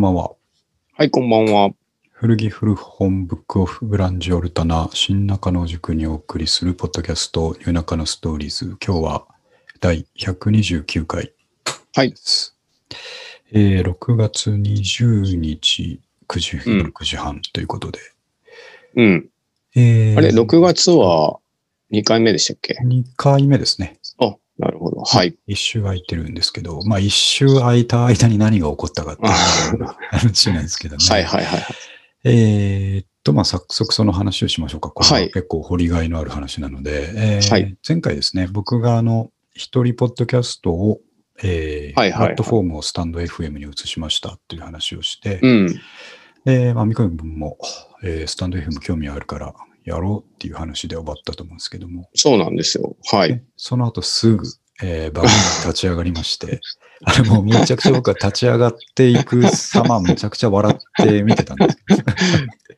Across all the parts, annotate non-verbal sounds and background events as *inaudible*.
こんばんは。はい、こんばんは。古着古本ブックオフグランジオルタナ新中野塾にお送りするポッドキャスト夜中のストーリーズ。今日は第129回はい。えー6月20日9時、うん6時半ということで。うん。えーあれ、6月は2回目でしたっけ？2回目ですね。あ、なるほど。はい。一週空いてるんですけど、まあ一週空いた間に何が起こったかっていう *laughs* 話なんですけどね。はいはいはい。えーっと、まあ、早速その話をしましょうか。これははい結構掘りがいのある話なので、えーはい前回ですね、僕があの、一人ポッドキャストを、えーはいはいはいプラットフォームをスタンド FM に移しましたっていう話をして、うん。で、まあ、三上君も、えースタンド FM 興味あるからやろうっていう話で終わったと思うんですけども、そうなんですよ。はい。でその後すぐ、えー番組が立ち上がりまして、*laughs* あれもうめちゃくちゃ僕は立ち上がっていく様 *laughs* めちゃくちゃ笑って見てたんですけど、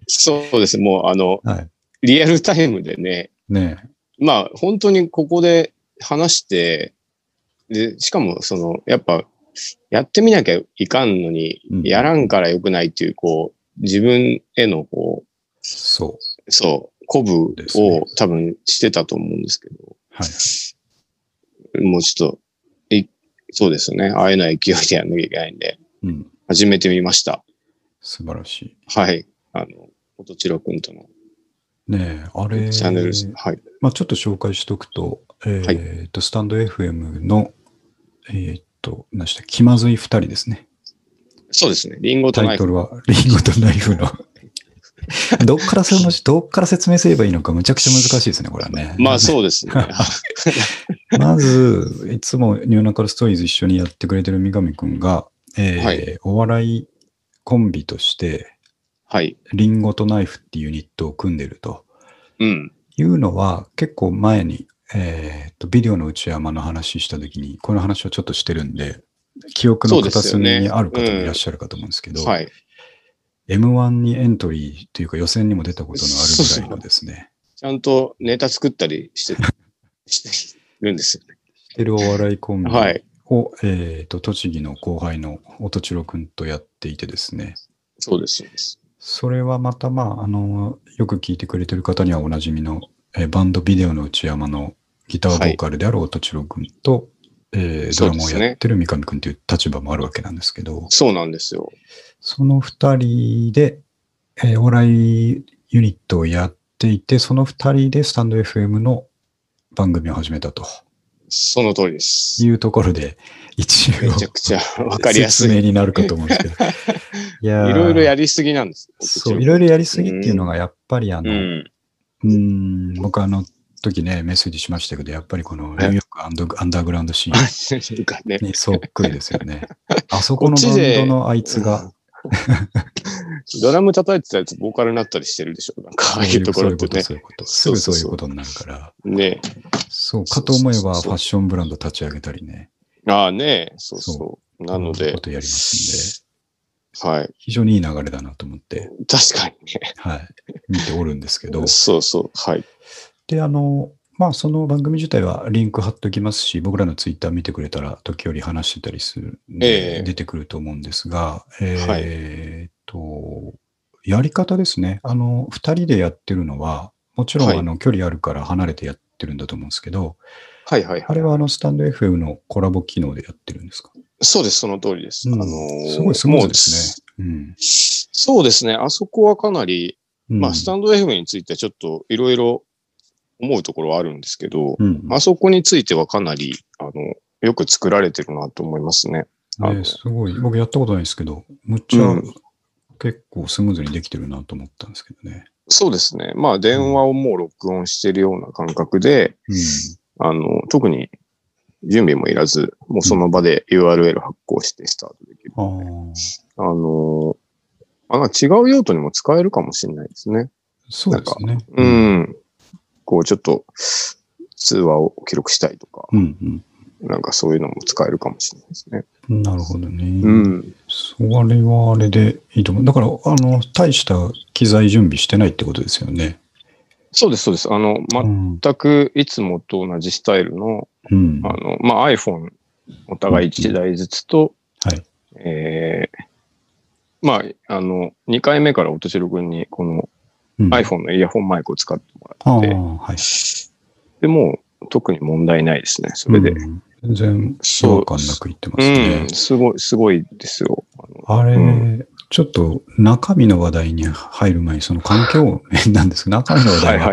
そうです。もう、あの、はい。リアルタイムでね、ねえまあ、本当にここで話して、で、しかも、その、やっぱ、やってみなきゃいかんのにうん、やらんからよくないっていう、こう、自分への、こそう。う、そう、鼓舞を多分してたと思うんですけど、はい。もうちょっと、いそうですよね。ああいうのは勢いでやんなきゃいけないんで、うん。始めてみました。素晴らしい。はい。あの、音千代くんとのねえ、あれ、チャンネル。はい。まあちょっと紹介しとくと、えーっと、スタンド FM の、えーっと、何でした気まずい二人ですね。そうですね。リンゴとタナイフ。イトルは、リンゴとナイフの。*laughs* どっからその、どっから説明すればいいのかむちゃくちゃ難しいですね、これはね。*laughs* まあそうですね。*laughs* まず、いつもニューナカルストーリーズ一緒にやってくれてる三上くんが、えーはいお笑いコンビとして、はい。リンゴとナイフっていうユニットを組んでると。うん。いうのは結構前に、えーっと、ビデオの内山の話したときに、この話をちょっとしてるんで、記憶の片隅にある方もいらっしゃるかと思うんですけど、はい。M1 にエントリーというか予選にも出たことのあるぐらいのですね、ちゃんとネタ作ったりして、*laughs* してるんですよね。してるお笑いコンビはい。を、えーっと、栃木の後輩の音千代くんとやっていてですね、そうです、そうです。それはまたまあ、あの、よく聞いてくれてる方にはおなじみの、えーバンドビデオの内山のギターボーカルである音千代くんと、えードラムをやってる三上くんという立場もあるわけなんですけど、そうなんですよ。その二人で、えーお笑いユニットをやっていて、その二人でスタンド FM の番組を始めたとその通りです。いうところで、一応めちゃくちゃわかりやすい。説明になるかと思うんですけど。*laughs* いやーいろいろやりすぎなんです。そう、いろいろやりすぎっていうのが、やっぱりあの、うん。うーん、僕あの時ね、メッセージしましたけど、やっぱりこのニューヨークアンドアンダーグラウンドシーン。にそっくりですよね。あそこのバンドのあいつが、ドラム叩いてたやつ、ボーカルになったりしてるでしょ？なんか、ああいうところってねそういうこと、そういうこと。すぐそういうことになるから。ねそう、かと思えばファッションブランド立ち上げたりね。ああね、そうそう。なのでこ、とやりますんで、はい。非常にいい流れだなと思って、確かにはい、見ておるんですけどね。。そうそう。はい。で、あの、まあ、その番組自体はリンク貼っときますし、僕らのツイッター見てくれたら、時折話してたりするええ出てくると思うんですが、えーっと、やり方ですね。あの、二人でやってるのは、もちろん、はいあの、距離あるから離れてやってるんだと思うんですけど、はいはいはい。あれはあの、スタンド FM のコラボ機能でやってるんですか、そうです、その通りです。うんあのーすごいスムーズですね。うん。そうですね。あそこはかなり、うんまあ、スタンド FM についてはちょっといろいろ思うところはあるんですけど、うん。あそこについてはかなり、あの、よく作られてるなと思いますね。あのね、すごい。僕やったことないですけど、むっちゃうん結構スムーズにできてるなと思ったんですけどね。そうですね。まあ、電話をもう録音してるような感覚で、うん。あの、特に準備もいらず、もうその場で URL 発行してスタートできる。あの、あ違う用途にも使えるかもしれないですね。そうですね。うん。こう、ちょっと、通話を記録したいとか、うんなんかそういうのも使えるかもしれないですね。うん。なるほどね。うん。それはあれでいいと思う。だから、あの、大した機材準備してないってことですよね。そうです、そうです。あの、う全ん。くいつもと同じスタイルの、うん。あの、まあ、iPhone お互い1台ずつと、はい。えーまあ、あの、2回目から音代君にこのうん iPhone のイヤホンマイクを使ってもらって、はい。でもう特に問題ないですね、それで。うん全然違そう和感なく言ってまうすねん、。すごい、すごいですよ。あれ、うちょっと中身の話題に入る前に、その環境面 *laughs* なんですけど、中身の話題は。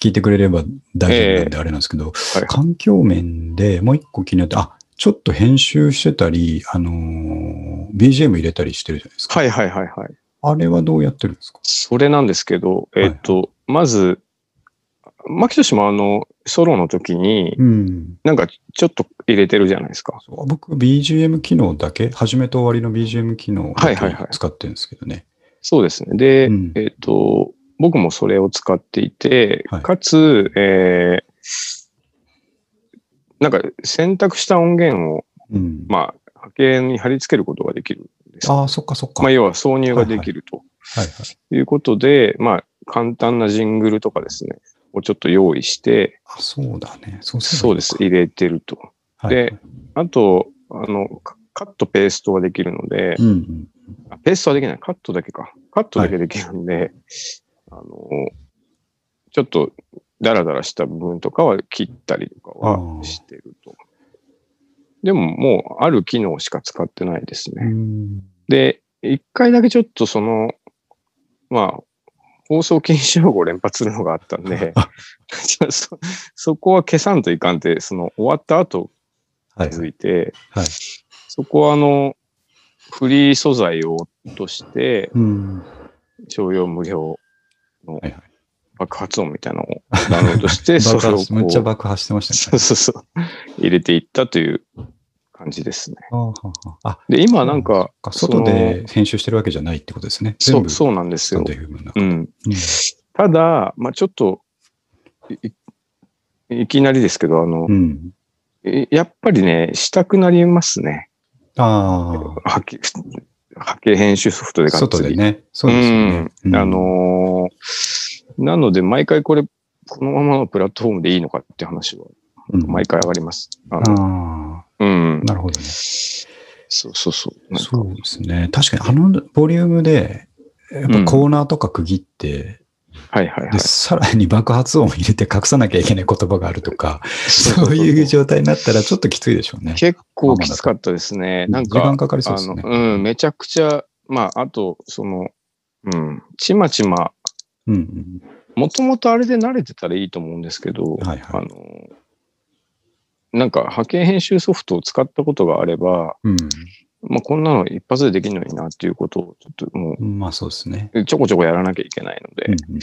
聞いてくれれば大丈夫なんであれなんですけど、はい環境面でもう一個気になって、あ、ちょっと編集してたり、あのー BGM 入れたりしてるじゃないですか。はいはいはいはい。あれはどうやってるんですか？それなんですけど、はいえっと、まず、牧俊もあの、ソロの時に、うん。なんかちょっと入れてるじゃないですか。僕、BGM 機能だけ、始めと終わりの BGM 機能だはいはいはいけ使ってるんですけどね。そうですね。で、うんえっと、僕もそれを使っていて、はいかつ、えーなんか選択した音源を、うん。まあ、波形に貼り付けることができるんです。ああ、そっかそっか。まあ、はい要は挿入ができるとはい。いうことで、まあ、簡単なジングルとかですね、をちょっと用意して、あ、そうだね。そうそうです、入れてると。はいであと、あの、カカットペーストができるので、うんうん。あペーストはできない。カットだけか。カットだけできるんで、あの、ちょっとダラダラした部分とかは切ったりとかあはーしてると。でももうある機能しか使ってないですうね。ん。で、一回だけちょっとその、まあ、放送禁止用語を連発するのがあったんで、*laughs* *laughs* そそこは消さんといかんって、その終わった後はい気。づいて、はい。そこはあの、フリー素材を落として、うん。商用無料のはいはい爆発音みたいなのをダウンロードして、*laughs* そ爆れをめっちゃう、爆破してましたそねう。そうそう、入れていったという感じですね。あで、今なんか、外で編集してるわけじゃないってことですね。そう、そうなんですよ。うん。うんただ、まあちょっと、いいいきなりですけど、あの、うん。いやっぱりね、したくなりますね。あ波形波形編集ソフトでっつり外でね。そうですよね。うん。あのーなので、毎回これ、このままのプラットフォームでいいのかって話は、うん、毎回上がります。あのあうんあ、。なるほどね。そうそうそう。そうですね。確かにあのボリュームで、やっぱコーナーとか区切って、はいはいはいで、。さらに爆発音を入れて隠さなきゃいけない言葉があるとか、そそういう状態になったらちょっときついでしょうね。結構きつかったですね。なん時間か、かかりそうあですね。の、うん、めちゃくちゃ、まあ、あと、その、うん、ちまちま、うんうん。もともとあれで慣れてたらいいと思うんですけど、はいはい。あの、なんか波形編集ソフトを使ったことがあれば、うん。まあ、こんなの一発でできるのになっていうことを、ちょっともまあそうですね。う、ちょこちょこやらなきゃいけないので、うんうん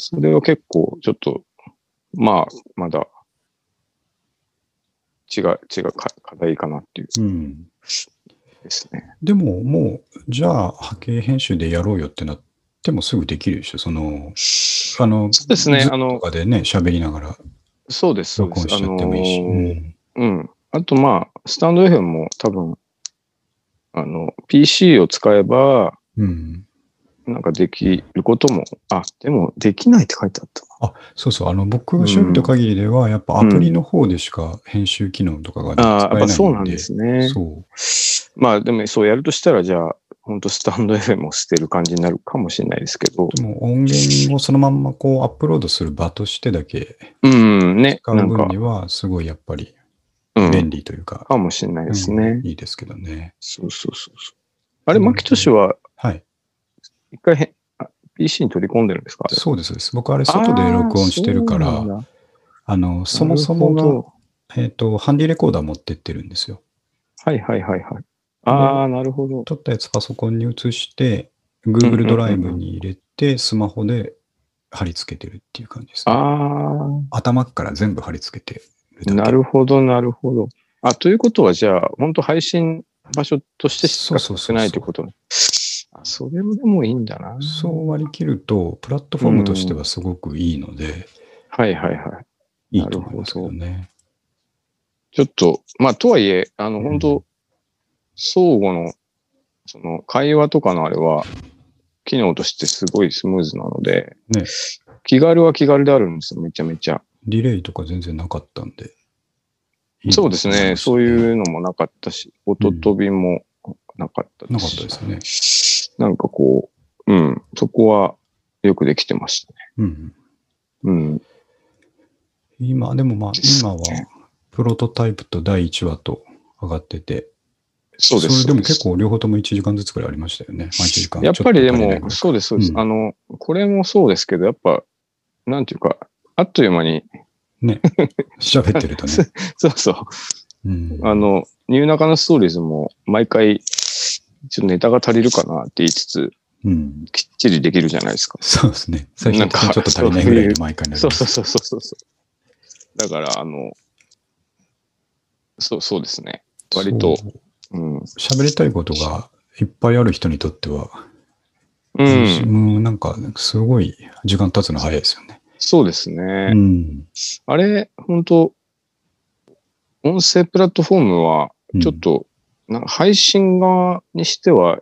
それは結構、ちょっと、まあ、まだ、違う、違うか課題かなっていううん。ですね。でももう、じゃあ波形編集でやろうよってなってもすぐできるでしょ？その、あの、そうですねあのとかでね、喋りながらそうです、そうです。録音しちゃってもいいし。あのーうんうん。あと、まあ、スタンド FM も多分、あの、PC を使えば、うん。なんかできることも、あ、でも、できないって書いてあったな。あ、そうそう。あの、僕が調べた限りでは、やっぱアプリの方でしか編集機能とかが使えああ、やっないので。ぱそうなんですね。そう。まあ、でも、そうやるとしたら、じゃあ、本当スタンド FM を捨てる感じになるかもしれないですけど、でも音源をそのまんまこうアップロードする場としてだけうん、ね、使うん分に、はすごいやっぱりうん、便利というか、かもしれないですね。うんいいですけどね。そうそうそうそう。あれ、牧俊は、はい。一回 PC に取り込んでるんですか？そうですそうです。僕あれ外で録音してるから、あの、そもそもが、えっ、と、ハンディレコーダー持ってってるんですよ。どはいはいはいはい。ああ、なるほど。撮ったやつパソコンに移して、Google ドライブに入れて、スマホで貼り付けてるっていう感じです、ね。あ頭から全部貼り付けてるだあ、け。なるほどなるほど。あ、ということは、じゃあ、本当配信場所としてしか使ってないということねあ、それもでもいいんだな。そう割り切ると、プラットフォームとしてはすごくいいので、はいはいはい。いいと思いますけどね。ちょっと、まあ、とはいえ、あの、本当相互の、その、会話とかのあれは、機能としてすごいスムーズなので、ね気軽は気軽であるんですよ、めちゃめちゃ。ディレイとか全然なかったんで。いいそうですね、そうう。いうのもなかったし、音飛びもなかったなかったですね。なんかこう、うん、そこはよくできてましたね。うん。うん。今、でもまあ、今は、プロトタイプと第1話と上がってて、そうです。れでもそうです結構両方とも1時間ずつくらいありましたよね。まあ1時間。やっぱりでも、そうです、そうです。うんあの、これもそうですけど、やっぱ、なんていうか、あっという間に、ね。喋ってるとね。*laughs* そうそう。うん。あの、ニューナカのストーリーズも毎回、ちょっとネタが足りるかなって言いつつ、うん。きっちりできるじゃないですか。そうですね。最初なんかちょっと足りないぐらいで毎回な。そうそうそうそうそう。だから、あの、そう、そうですね。割とそううん。喋りたいことがいっぱいある人にとっては、うん。もうなんか、すごい時間経つの早いですよね。そうですね。うん。あれ、本当音声プラットフォームは、うんちょっと、なんか配信側にしては、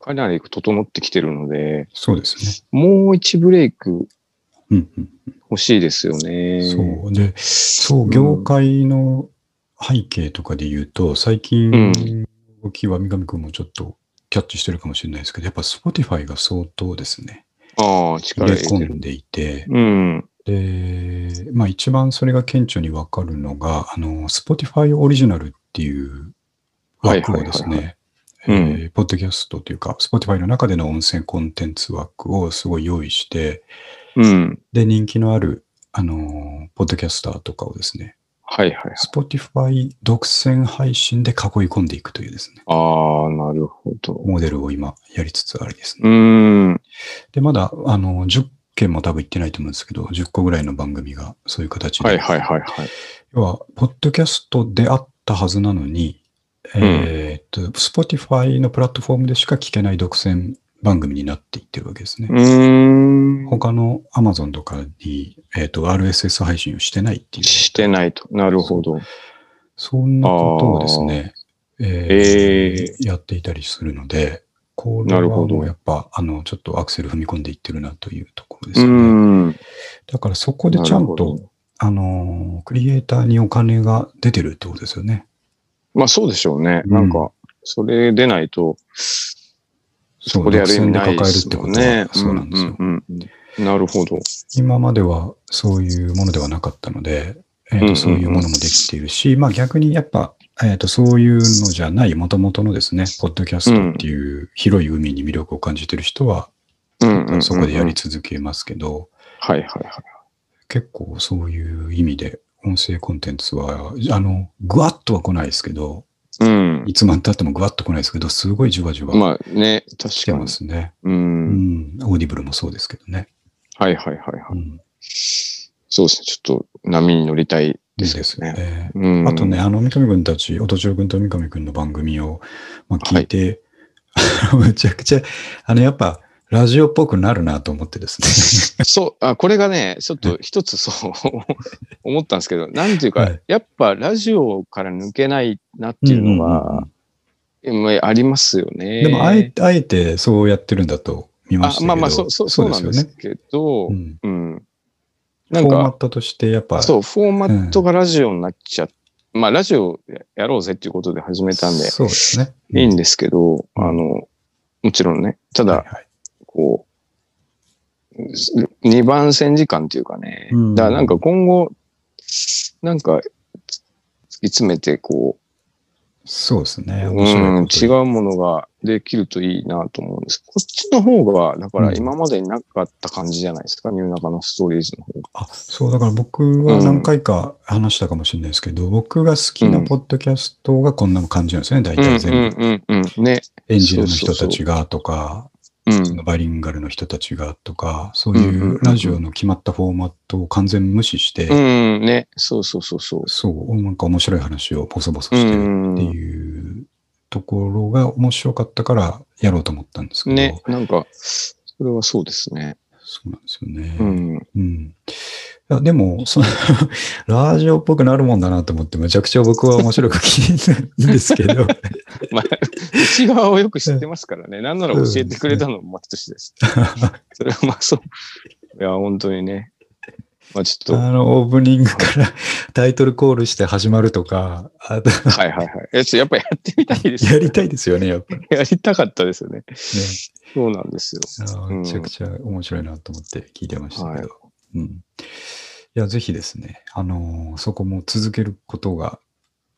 かなり整ってきてるので、そうですね。もう一ブレイクうんうん。欲しいですよね。そう。で、そうう、ん業界の背景とかで言うと、最近うん、動きは三上くんもちょっとキャッチしてるかもしれないですけど、やっぱ Spotify が相当ですね、ああ、入力れ入れ。込んでいて、うん。で、まあ一番それが顕著にわかるのが、あの、Spotify オリジナルっていう枠をですね、ポッドキャストというか、Spotify の中での音声コンテンツ枠をすごい用意して、うん。で、人気のある、あのー、ポッドキャスターとかをですね、はいはいはい。Spotify 独占配信で囲い込んでいくというですね、ああ、なるほど。モデルを今やりつつありですうね。ん。で、まだ、あの、10件も多分行ってないと思うんですけど、10個ぐらいの番組がそういう形で、はいはいはいはい。要は、ポッドキャストであったはずなのに、えーっと、Spotify のプラットフォームでしか聞けない独占番組になっていってるわけですね。うーん。他の Amazon とかに、えーっと、RSS 配信をしてないっていう。してないと。なるほど。そんなことをですね、えーえやっていたりするので、これはなるほどもうやっぱ、あの、ちょっとアクセル踏み込んでいってるなというところでうすよね。ん。だからそこでちゃんと、どあの、クリエイターにお金が出てるってことですよね。まあそうでしょうね。うんなんか、それ出ないと、そここでやる意味ないですてこともんねは。そうなんですよ。うんうんうんなるほど。今まではそういうものではなかったので、えーとうんうんうんそういうものもできているし、まあ逆にやっぱ、えーとそういうのじゃない、もともとのですね、ポッドキャストっていう広い海に魅力を感じている人は、そこでやり続けますけど、はいはいはい。結構そういう意味で、音声コンテンツは、あの、ぐわっとは来ないですけど、うん。いつまで経ってもぐわっと来ないですけど、すごいじわじわまあね、来てま確かに。すね。う。うんん。オーディブルもそうですけどね。はいはいはいはい。うん。そうですね。ちょっと波に乗りたいいいですですね。ね。うん。あとね、あの、三上君たち、音千代君と三上君の番組を、まあ、聞いて、*laughs* むちゃくちゃ、あの、やっぱ、ラジオっぽくなるなと思ってですね。*laughs* そう、あ、これがね、ちょっと一つそう思ったんですけど、なんていうか、はいやっぱラジオから抜けないなっていうのが、まあありますよね。でも、あえて、あえてそうやってるんだと見ましたけど。あまあまあ、そう、そうそうなんです。けど、うんうん。フなんか、ォーマットとして、やっぱ、そう、フォーマットがラジオになっちゃっまあ、ラジオやろうぜっていうことで始めたんで、そうですね。いいんでですけど、うんあの、もちろんね、ただ、はいはいこう、二番線時間っていうかね、うんだからなんか今後、なんか、突き詰めて、こそうですね。う、面白いうん、違うものができるといいなと思うんです。こっちの方が、だから今までになかった感じじゃないですか、ニューナカのストーリーズの方が。あ、そう、だから僕は何回か話したかもしれないですけど、僕が好きなポッドキャストがこんな感じなんですよね、大体全部。うんうんうんうん。ね。エンジニアの人たちがとか、うん。バイリンガルの人たちがとか、そういうラジオの決まったフォーマットを完全無視して、うん、ね。そうそうそうそう。そう、なんか面白い話をボソボソしてるっていうところが面白かったからやろうと思ったんですけど、ね。なんか、それはそうですね。そうなんですよね。うん。うん。いやでも、その、*laughs* ラジオっぽくなるもんだなと思って、めちゃくちゃ僕は面白く聞いてるんですけど、*laughs* まあ、内側をよく知ってますからね。なんなら教えてくれたのも私です。それはまあそう。いや、本当にね。まあちょっと、あの、オープニングからタイトルコールして始まるとか、はいはいはい。やっぱやってみたいですよやりたいですよね、やっぱやりたかったですよね。そうなんですよ。めちゃくちゃ面白いなと思って聞いてましたけど。はいうん。いや、ぜひですね、あのーそこも続けることが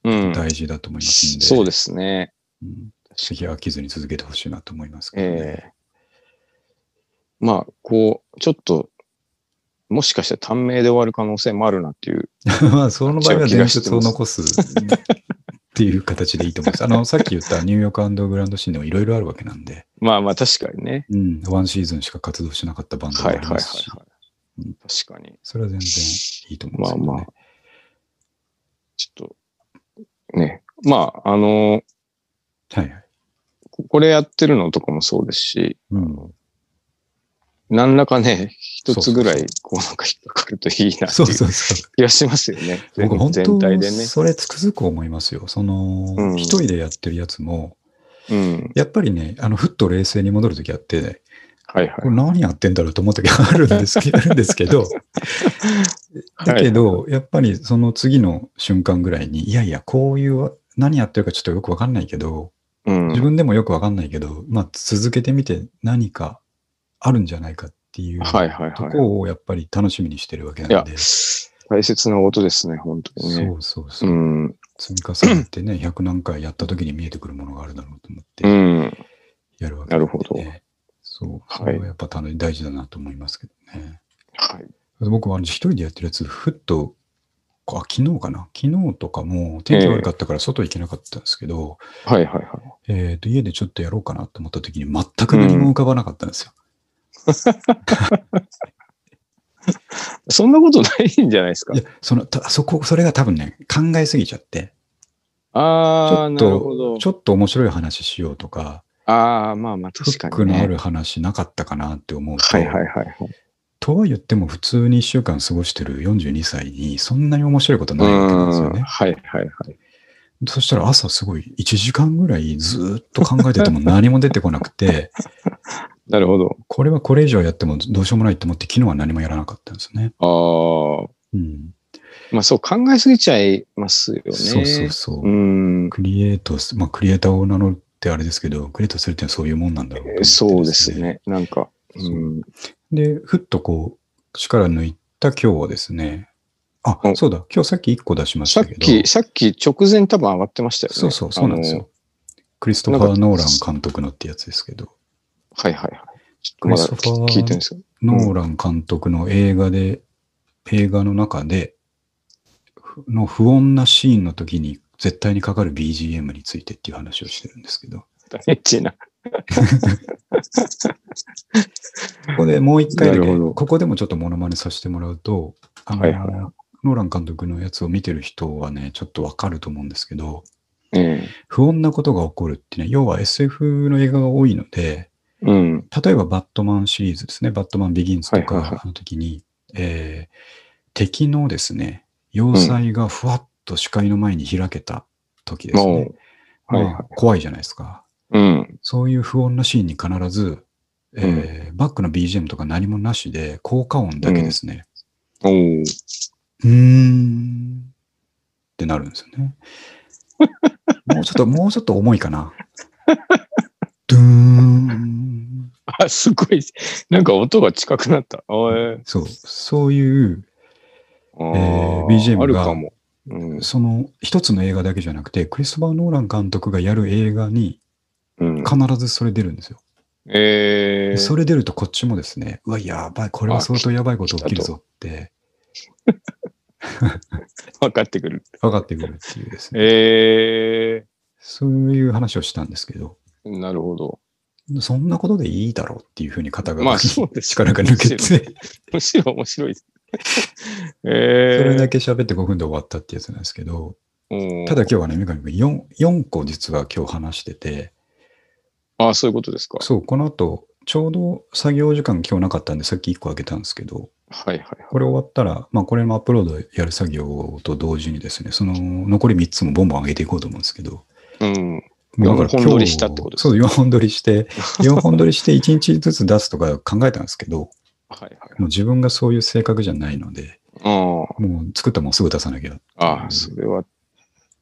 うん。大事だと思いますんで、そうですね。うんぜひ飽きずに続けてほしいなと思いますけどね。ええまあ、こう、ちょっと、もしかして短命で終わる可能性もあるなっていう。*laughs* まあ、その場合は伝説を残す *laughs* っていう形でいいと思います。あの、さっき言ったニューヨークアンドグランドシーンでもいろいろあるわけなんで、まあまあ確かにね。うん、ワンシーズンしか活動しなかったバンドもあはいはいはいりますし、はい。うん確かに。それは全然いいと思うんですけど、ね。まあまあ。ちょっと、ね。まあ、あの、はいはい。ここれやってるのとかもそうですし、うん何らかね、一つぐらいこうなんか引っかかるといいなってそういうそうそう。気がしますよね。全僕本全当体でね。それつくづく思いますよ。その、うん一人でやってるやつも、うん。やっぱりね、あの、ふっと冷静に戻るときあって、ね、はいはいこれ。何やってんだろうと思った時あるんですけど、あるんですけ *laughs* ど、だけど、やっぱりその次の瞬間ぐらいに、いやいや、こういう、何やってるかちょっとよくわかんないけど、うん。自分でもよくわかんないけど、まあ続けてみて何かあるんじゃないかっていうはいはいとはい。こをやっぱり楽しみにしてるわけなんで、、大切なことですね、本当にね。そうそうそうう。ん。積み重ねてね、100何回やった時に見えてくるものがあるだろうと思ってうん。やるわけなるほどね。そう、そはいれはやっぱ大事だなと思いますけどね。はい。僕はあの一人でやってるやつ、ふっと、あ昨日かな？昨日とかも天気悪かったから外行けなかったんですけど、はいはいはい。えっ、と、家でちょっとやろうかなと思った時に全く何も浮かばなかったんですよ。*laughs* そんなことないんじゃないですか？い。や、その、たそこ、それが多分ね、考えすぎちゃって、ああ、なるほどと、。ちょっと面白い話しようとか、ああ、まあまあフ確かに、ックのあね。る話なかったかなって思うと、はいはいはいはい。とは言っても普通に1週間過ごしてる42歳にそんなに面白いことないわけなんですようんね。はいはいはい。そしたら朝すごい1時間ぐらいずーっと考えてても何も出てこなくて、*laughs* なるほど。これはこれ以上やってもどうしようもないと思って昨日は何もやらなかったんですね。ああ、うん。まあそう考えすぎちゃいますよね。そうそうそう。うん。クリエイトす、まあクリエイターを名乗るってあれですけど、クリエイトするってのはそういうもんなんだろうと思ってそうです。ね。なんか、うん。で、ふっとこう、力抜いた今日はですね、あお、そうだ、今日さっき1個出しましさったけど、き、さっき直前多分上がってましたよね。そうそう、そうなんですよ。クリストファー・ノーラン監督のってやつですけど、はいはいはい。クリストファー聞いてるんですよ。ノーラン監督の映画で、映画の中で、ふの不穏なシーンの時に絶対にかかる BGM についてっていう話をしてるんですけど、エッチな。ここでもう一回だけ、ここでもちょっとモノマネさせてもらうと、あの、はいはい。はノーラン監督のやつを見てる人はね、ちょっとわかると思うんですけど、え不穏なことが起こるってね、要は SF の映画が多いので、えうん。例えばバットマンシリーズですね、バットマンビギンズとはいはいはい。かの時に、えー敵のですね、要塞がふわっと視界の前に開けた時ですね。はいはいまあ怖いじゃないですか。うん。そういう不穏なシーンに必ず、えーバックの BGM とか何もなしで、効果音だけですね。おお。うーんってなるんですよね。*laughs* もうちょっと、もうちょっと重いかな。ドゥーン。あ、すごい。なんか音が近くなった。そう、そういう、えー BGM があるかも。うん。その一つの映画だけじゃなくて、クリストファー・ノーラン監督がやる映画にうん、必ずそれ出るんですよ。えー、それ出るとこっちもですね、うわ、やばい、これは相当やばいこと起きるぞって *laughs* 分かってくる。分かってくるっていうですね、えそういう話をしたんですけど、ー、なるほど。そんなことでいいだろうっていうふうに肩が、まあそうです力が抜けて、むしろ面白いです。そえー、れだけ喋って5分で終わったってやつなんですけど、うんただ今日はね、三上君 4, 4個実は今日話してて、あそういうことですか。そう、この後、ちょうど作業時間今日なかったんで、さっき1個あげたんですけど、はいはいはい。これ終わったら、まあこれもアップロードやる作業と同時にですね、その残り3つもボンボン上げていこうと思うんですけど、うん。だから4本撮りしたってことですそう、4本撮りして、4本撮りして1日ずつ出すとか考えたんですけど、はいはい。もう自分がそういう性格じゃないので、あもう作ったもんすぐ出さなきゃ。あ。ああ、それは、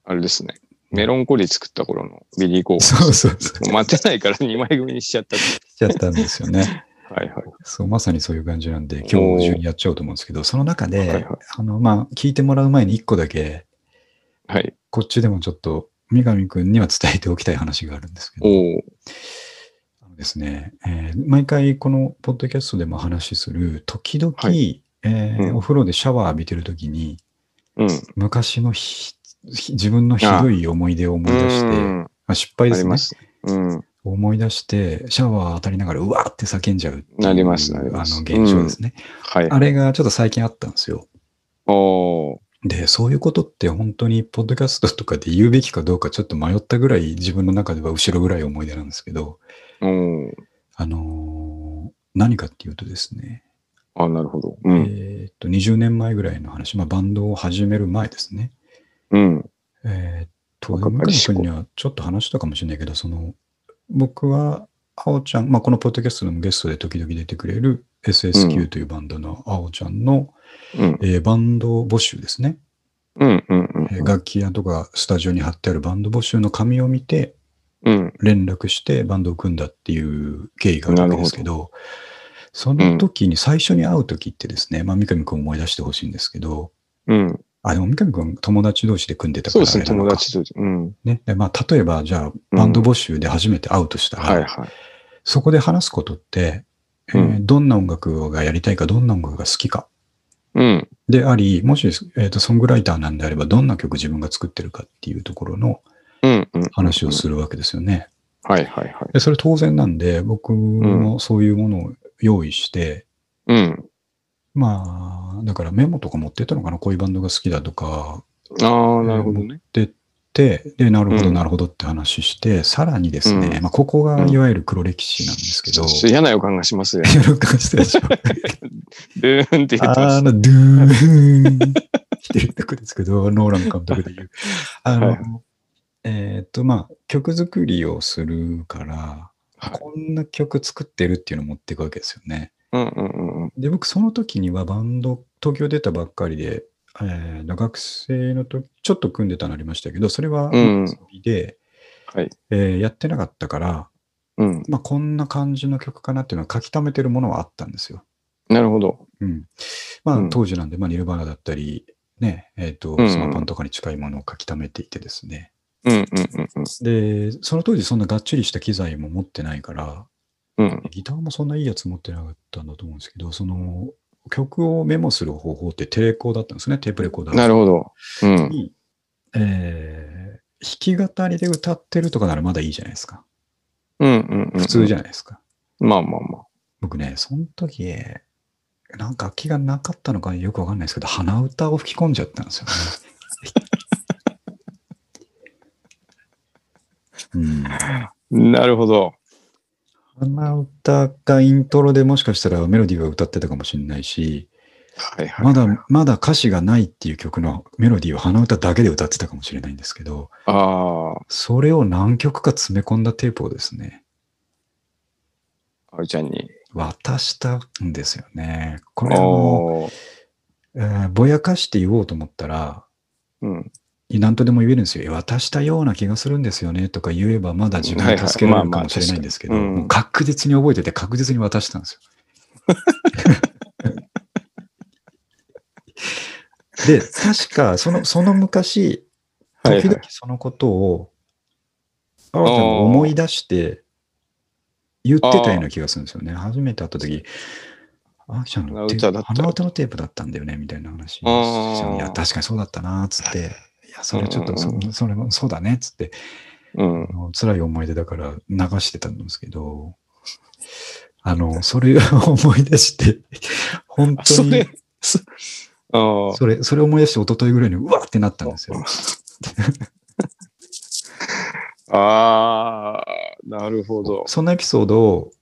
あれですね。メロンコリー作った頃のビリー・コーそうそうそう。待てないから2枚組にしちゃった。しちゃったんですよね。*laughs* はいはい。そう、まさにそういう感じなんで、今日中にやっちゃおうと思うんですけど、その中で、はいはいあの、まあ、聞いてもらう前に一個だけ、はい。こっちでもちょっと、三上くんには伝えておきたい話があるんですけど、おですね、えー毎回このポッドキャストでも話しする、時々、はいえーうんお風呂でシャワー浴びてる時に、うん。昔の自分のひどい思い出を思い出して、うんまあ、失敗ですね。うん。思い出して、シャワー当たりながら、うわーって叫んじゃうなりますなりますあの現象ですね。はい。あれがちょっと最近あったんですよ。おお。で、そういうことって本当にポッドキャストとかで言うべきかどうかちょっと迷ったぐらい自分の中では後ろぐらい思い出なんですけど、うん。あのー何かっていうとですね、あ、なるほど。うん。えーっと、20年前ぐらいの話、まあバンドを始める前ですね。うん。えーっと、向井君にはちょっと話したかもしれないけど、その、僕は、あおちゃん、まあこのポッドキャストでもゲストで時々出てくれるう SSQ んというバンドのあおちゃんの、うん。えーバンド募集ですね。うん。うん。うんえー楽器屋とかスタジオに貼ってあるバンド募集の紙を見て、うん。連絡してバンドを組んだっていう経緯があるわけですけど、その時に最初に会う時ってですね、まあ三上君思い出してほしいんですけど、うん。あ、でも三上君友達同士で組んでたからそうですね、友達と。うん。ね。でまあ例えばじゃあバンド募集で初めて会うとしたら、はいはい。そこで話すことって、えーうどんな音楽がやりたいか、どんな音楽が好きかうん。であり、もし、えーとソングライターなんであれば、どんな曲自分が作ってるかっていうところの。話をするわけですよね。はいはいはい。でそれ当然なんで、僕もそういうものを用意して、うん。まあ、だからメモとか持ってったのかな、こういうバンドが好きだとか、ああ、なるほどね。でって、で、なるほど、うんなるほどって話して、さらにですね、うんまあ、ここがいわゆる黒歴史なんですけど、嫌な予感がしますよ。*laughs* やる感じでしょ。ルーンって言って。あの、ドゥーンしてるとこですけど、ノーラン監督で言う。あの、はいえっ、と、まあ、曲作りをするから、はいこんな曲作ってるっていうのを持っていくわけですよね。うんうんうんうん。で、僕、その時にはバンド、東京出たばっかりで、えー学生の時、ちょっと組んでたのありましたけど、それはうん遊びで、はい。えーやってなかったから、うん。まあ、こんな感じの曲かなっていうのは書き溜めてるものはあったんですよ。なるほど。うん。まあうん、当時なんで、まあ、ニルバーナだったり、ね、えっ、と、うんスマパンとかに近いものを書き溜めていてですね。うんうんうんうん。で、その当時そんながっちりした機材も持ってないから、うん。ギターもそんないいやつ持ってなかったんだと思うんですけど、その、曲をメモする方法ってテレコーだったんですね、テープレコーダー。なるほど。うん。に、えー弾き語りで歌ってるとかならまだいいじゃないですか。うんうんうん。普通じゃゃないですか。まあまあまあ。僕ね、その時、なんか楽器がなかったのかよくわかんないですけど、鼻歌を吹き込んじゃったんですよね。うん、なるほど。鼻歌がイントロでもしかしたらメロディーが歌ってたかもしれないし、はいはい。まだ、まだ歌詞がないっていう曲のメロディーを鼻歌だけで歌ってたかもしれないんですけど、あそれを何曲か詰め込んだテープをですね、あ、ちゃんに。渡したんですよね。これあの、おーえーぼやかして言おうと思ったら、うん。何とでも言えるんですよ。渡したような気がするんですよね。とか言えばまだ自分を助けられるかもしれないんですけど、確実に覚えてて確実に渡したんですよ。*laughs* で、確かその、その昔、時々そのことを、あわちゃんが思い出して言ってたような気がするんですよね。初めて会った時、あわちゃんのテープ鼻歌だった。鼻歌のテープだったんだよねみたいな話いや、確かにそうだったな、つって。いや、それちょっとそうん、それもそうだね、つって。うん辛い思い出だから流してたんですけど、*laughs* あの、それを思い出して、*laughs* 本当にそれ、、それ、それを思い出して一昨日ぐらいにうわってなったんですよ。*laughs* ああ、なるほど。そんなエピソードを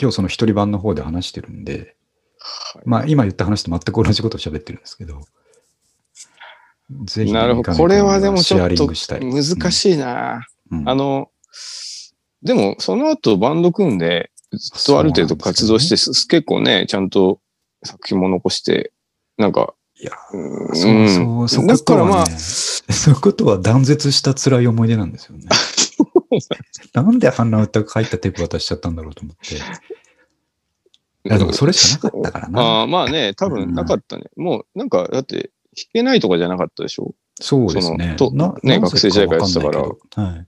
今日その一人版の方で話してるんで、はいまあ今言った話と全く同じことを喋ってるんですけど、ぜひね、なるほど。これはでもちょっと。難しいな。うんあの、でもその後バンド組んで、ずっとある程度活動して、す結構ね、ちゃんと作品も残して、なんかいや、うんそうそう、そことはね、だからまあ、*laughs* そことは断絶した辛い思い出なんですよね。*laughs* なんで鼻歌書いたテープ渡しちゃったんだろうと思って。いや、でもそれしかなかったからあな。あまあね、多分なかったね。もう、なんか、だって、弾けないとかじゃなかったでしょ？そうですね。とね学生時代からやってたからはい。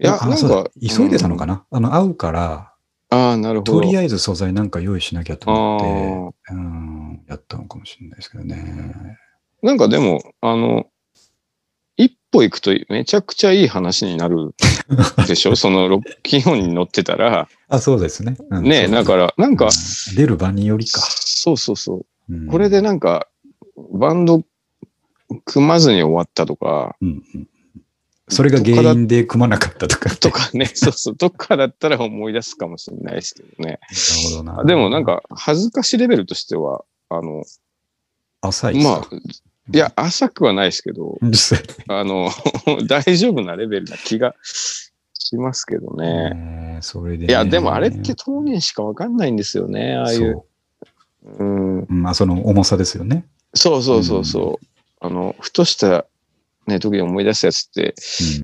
いや、なんか。急いでたのかな、な、あの、会うから、ああ、なるほど。とりああえず素材なんか用意しなきゃと思って、うん、やったのかもしれないですけどね。なんかでも、あの、一歩行くとめちゃくちゃいい話になるでしょ？*laughs* そのロッキーオンに乗ってたら、あ、そうですね。うんねだから、なんか、うん出る場によりか。そうそうそう。うんこれでなんか、バンド組まずに終わったとか、うんうんそれが原因で組まなかったとか。とかね、*laughs* そうそう、どっかだったら思い出すかもしれないですけどね。なるほどな。でもなん、か、恥ずかしレベルとしては、あの、浅いまあ、いや、浅くはないですけど、*laughs* あの、*laughs* 大丈夫なレベルな気がしますけどね。ねそれで、いや、でもあれって当人しかわかんないんですよね、ああいう。そううん、うんまあ、その重さですよね。そうそうそうそう。あの、ふとした、ね、時に思い出すやつって、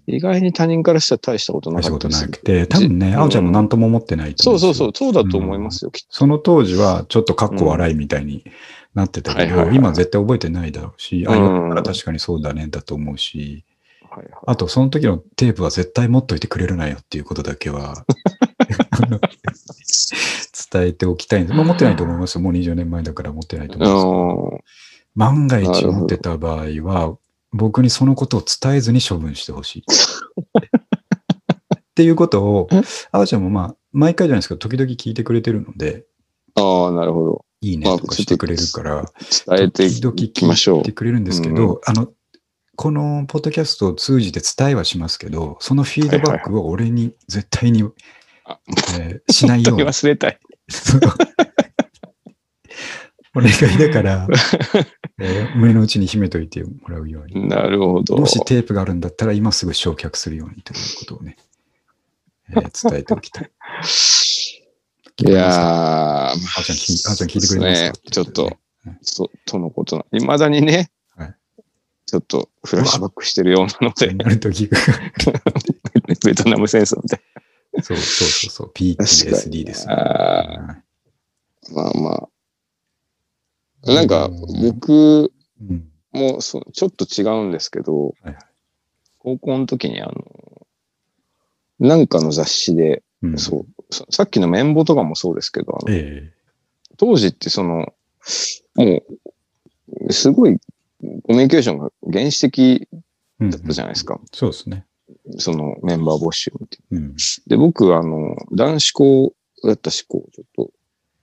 うん。意外に他人からしたら大したことなかったですなくて、多分ね、じあおちゃんも何とも思ってないとそうそうそう、そうだと思いますよ、きっその当時はちょっとかっこ笑いみたいになってたけど、今絶対覚えてないだろうし、あ、うん言われたら確かにそうだね、だと思うし、あとその時のテープは絶対持っといてくれるなよっていう。ことだけは、伝えておきたいんです。まあ持ってないと思いますよ。もう。20年前だから持ってないと思うんです。万が一持ってた場合は、僕にそのことを伝えずに処分してほしい。*laughs* っていうことを、あおちゃんもまあ、毎回じゃないですけど、時々聞いてくれてるので、ああ、なるほど。いいねとかしてくれるから、伝えて時々いきましょ聞いてくれるんですけど、あの、このポッドキャストを通じて伝えはしますけど、そのフィードバックを俺に絶対に、あえーしないように。*laughs* 忘れたい。*laughs* お願いだから、*laughs* えー胸の内に秘めといてもらうように。なるほど。もしテープがあるんだったら、今すぐ焼却するようにということをね、えー伝えておきたい。いやー、あーちゃんあーちゃん聞いてくれてますか？ねちょっとうんそ、とのことな。いまだにね、はいちょっとフラッシュバックしてるようなので、なる時が。ベトナム戦争みたいそうそうそうそう、PTSD にです、あはいな。まあまあ。なんかうん、僕うんもそうちょっと違うんですけど、はいはい高校の時にあの、なんかの雑誌で、うんそう、そさっきの綿棒とかもそうですけど、当時ってその、もう、すごいコミュニケーションが原始的えだったじゃないですか。そうですね。そのメンバー募集みたいうん。な。で、僕、あの、男子校だったし、こう、ちょっ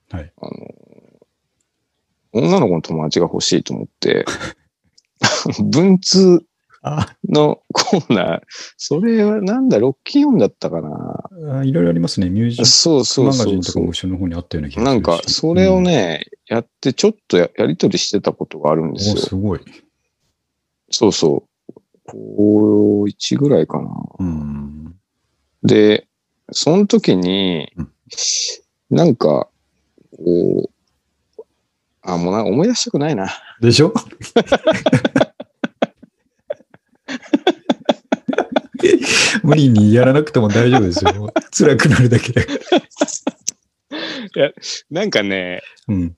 と、はい。あの、女の子の友達が欲しいと思って、*laughs* 文通あのコーナー、それはなんだ、ロッキーオンだったかな。あ、いろいろありますね。ミュージッそうそうクマガジンそうそうとかも後ろの方にあったような気がするしなんか、それを、ね、やって、ちょっとややりとりしてたことがあるんうんですよ。おすごい。そうそう。高1ぐらいかな。うん。で、その時にうん、なんか、こう、あ、もうなんか思い出したくないな。でしょ？*laughs* 無理にやらなくても大丈夫ですよ。辛くなるだけだから。なんかね、うん。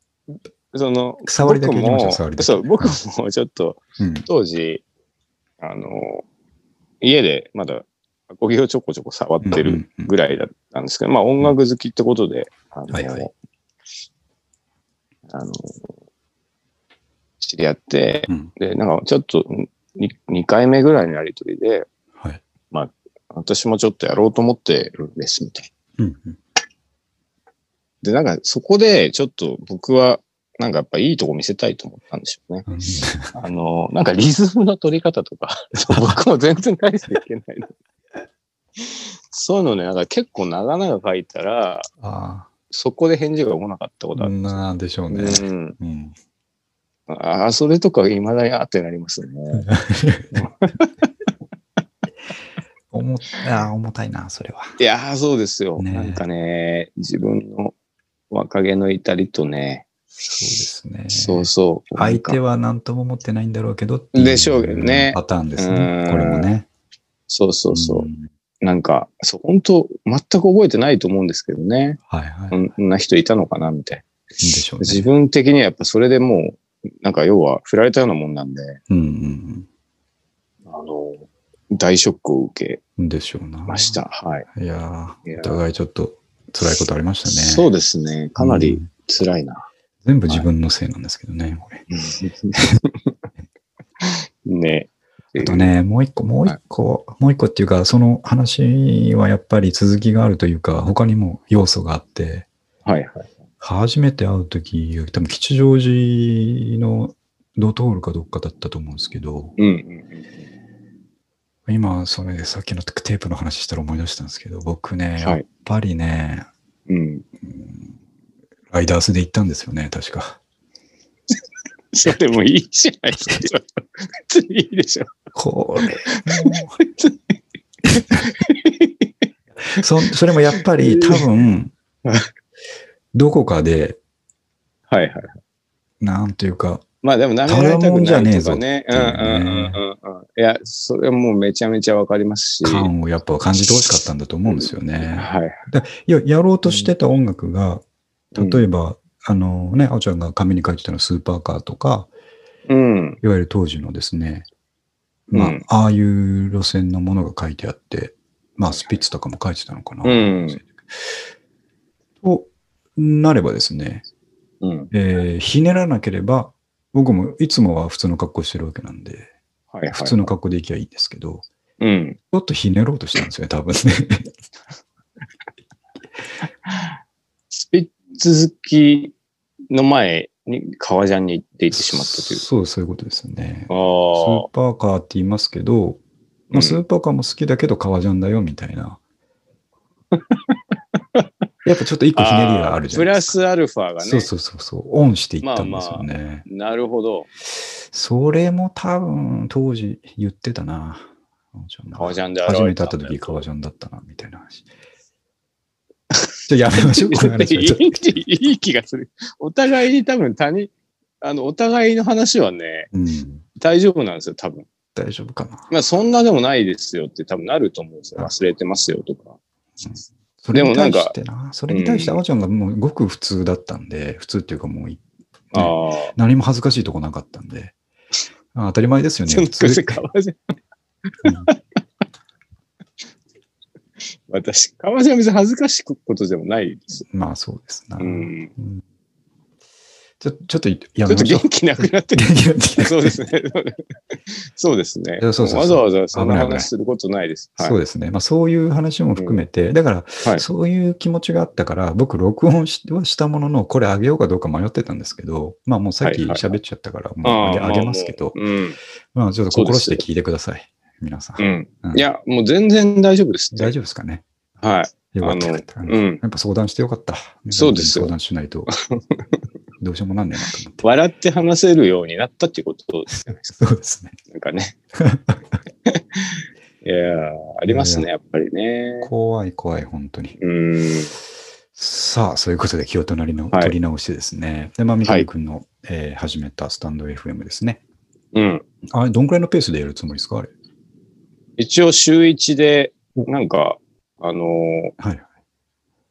その、触りだけ僕やりましょうもそう、僕もちょっと、うん。当時、あの、家でまだ、アコギをちょこちょこ触ってるぐらいだったんですけど、まあ音楽好きってことで、あの、はいはいあの、知り合って、うん。で、なんかちょっと2、2回目ぐらいのやりとりで、はい。私もちょっとやろうと思ってるんです、みたいな。うん。うんで、なんかそこでちょっと僕は、なんかやっぱいいとこ見せたいと思ったんでしょうね。うんあの、なんかリズムの取り方とか、*laughs* そう僕も全然返していけないの。そういうのね、なんか結構長々書いたら、あそこで返事が来なかったこあ、とあるんですよ。なんでしょうね。うん。うん。ああ、それとか未だにあってなりますね。重あー重たいな、それは。いやー、そうですよ。ねえなんかね、自分の若気の至りとね、そうですね。そうそう。相手は。は何とも思ってないんだろうけどでしょうねパターンですうね。んこれもね。そうそうそう。んなんか、そう、本当全く覚えてないと思うんですけどね。はいはい。こんな人いたのかな、みたいな。でしょうね。自分的にはやっぱそれでもう、なんか要は振られたようなもんなんで、うんうんあの、大ショックを受けうん。でしょうな。ました。はい。いやお互いちょっと辛いことありましたね。そうですね。かなりうん辛いな。全部自分のせいなんですけどね、これ。*laughs* ね。あとね、もう一個、もう一個、もう一個っていうか、その話はやっぱり続きがあるというか、他にも要素があって、はいはい。初めて会うとき、多分吉祥寺のドトールかどっかだったと思うんですけど、うんうん今、それでさっきのテープの話したら思い出したんですけど、僕ね、はいやっぱりね、うん。うん。うんライダースで行ったんですよね、確か。それもいいじゃないですか。別にいいでしょ。これ、そ、それもやっぱり多分はい、どこかで、はいはい。なんていうか、まあでも舐められたただもんくないじゃねえぞとかうんうんうんうんうん。いや、それはもうめちゃめちゃわかりますし。感をやっぱ感じてほしかったんだと思うんですよね。はい。いや、やろうとしてた音楽が、うん例えば、あのね、あおちゃんが紙に書いてたのスーパーカーとか、うん。いわゆる当時のですね、まあ、うんああいう路線のものが書いてあって、まあ、スピッツとかも書いてたのかな。うんとなればですね、うん。えーひねらなければ、僕もいつもは普通の格好してるわけなんで、はいはい。普通の格好で行きゃいいんですけど、うん。ちょっとひねろうとしたんですよね、多分ね。スピッツ好きの前に革ジャンに行って行ってしまったという。そう、そういうことですよね。スあーパーカーって言いますけど、まあ、うんスーパーカーも好きだけど革ジャンだよみたいな。*laughs* やっぱちょっと一個あ。ひねりがあるじゃプラないですか。スアルファがね。そうそうそうそう。オンしていったんですよね。なるほど。それも多分当時言ってたな。革ジャンで初めて会った時革ジャンだったな、みたいな話。じゃあやめましょう、*laughs* いい気がする。お互いに多分他人、あの、お互いの話はね、うん。大丈夫なんですよ、多分。大丈夫かな。まあ、そんなでもないですよって多分なると思うんですよ。忘れてますよとか。それにでもなんかそれに対してあおちゃんがもうごく普通だったんで、普通っていうかもういああ。何も恥ずかしいとこなかったんで、あ当たり前ですよね。普通。私、革ジャンは別に恥ずかしいことでもないです。まあそうですな。うん。うんちょちょっとやちょっと。元気なくなってる。元気になってきたそうですね。そうですね。いやそうそうそうわざわざそんな危ない危ない話することないです。はいそうですね。まあそういう話も含めて、だから、はいそういう気持ちがあったから、僕録音しはしたものの、これあげようかどうか迷ってたんですけど、まあもうさっきはいはい喋っちゃったから、もうあげあげますけど。まあちょっと心して聞いてください。皆さん。うんうんいや、もう全然大丈夫です。大丈夫ですかねはい。よかったやっぱ相談してよかった。そうですよ相談しないと、*laughs* どうしようもなんねえなと思って。笑って話せるようになったっていうことですじゃないですか。そうですね。なんかね。*laughs* いやーありますね、やっぱりね。怖い怖い、本当に。うん。さあ、そういうことで気を取りの、はい取り直してですね。で、まあ、三上君の、えー始めたスタンド FM ですね。うん。あれ、どんくらいのペースでやるつもりですかあれ？一応週一で、なんか、あのーはい。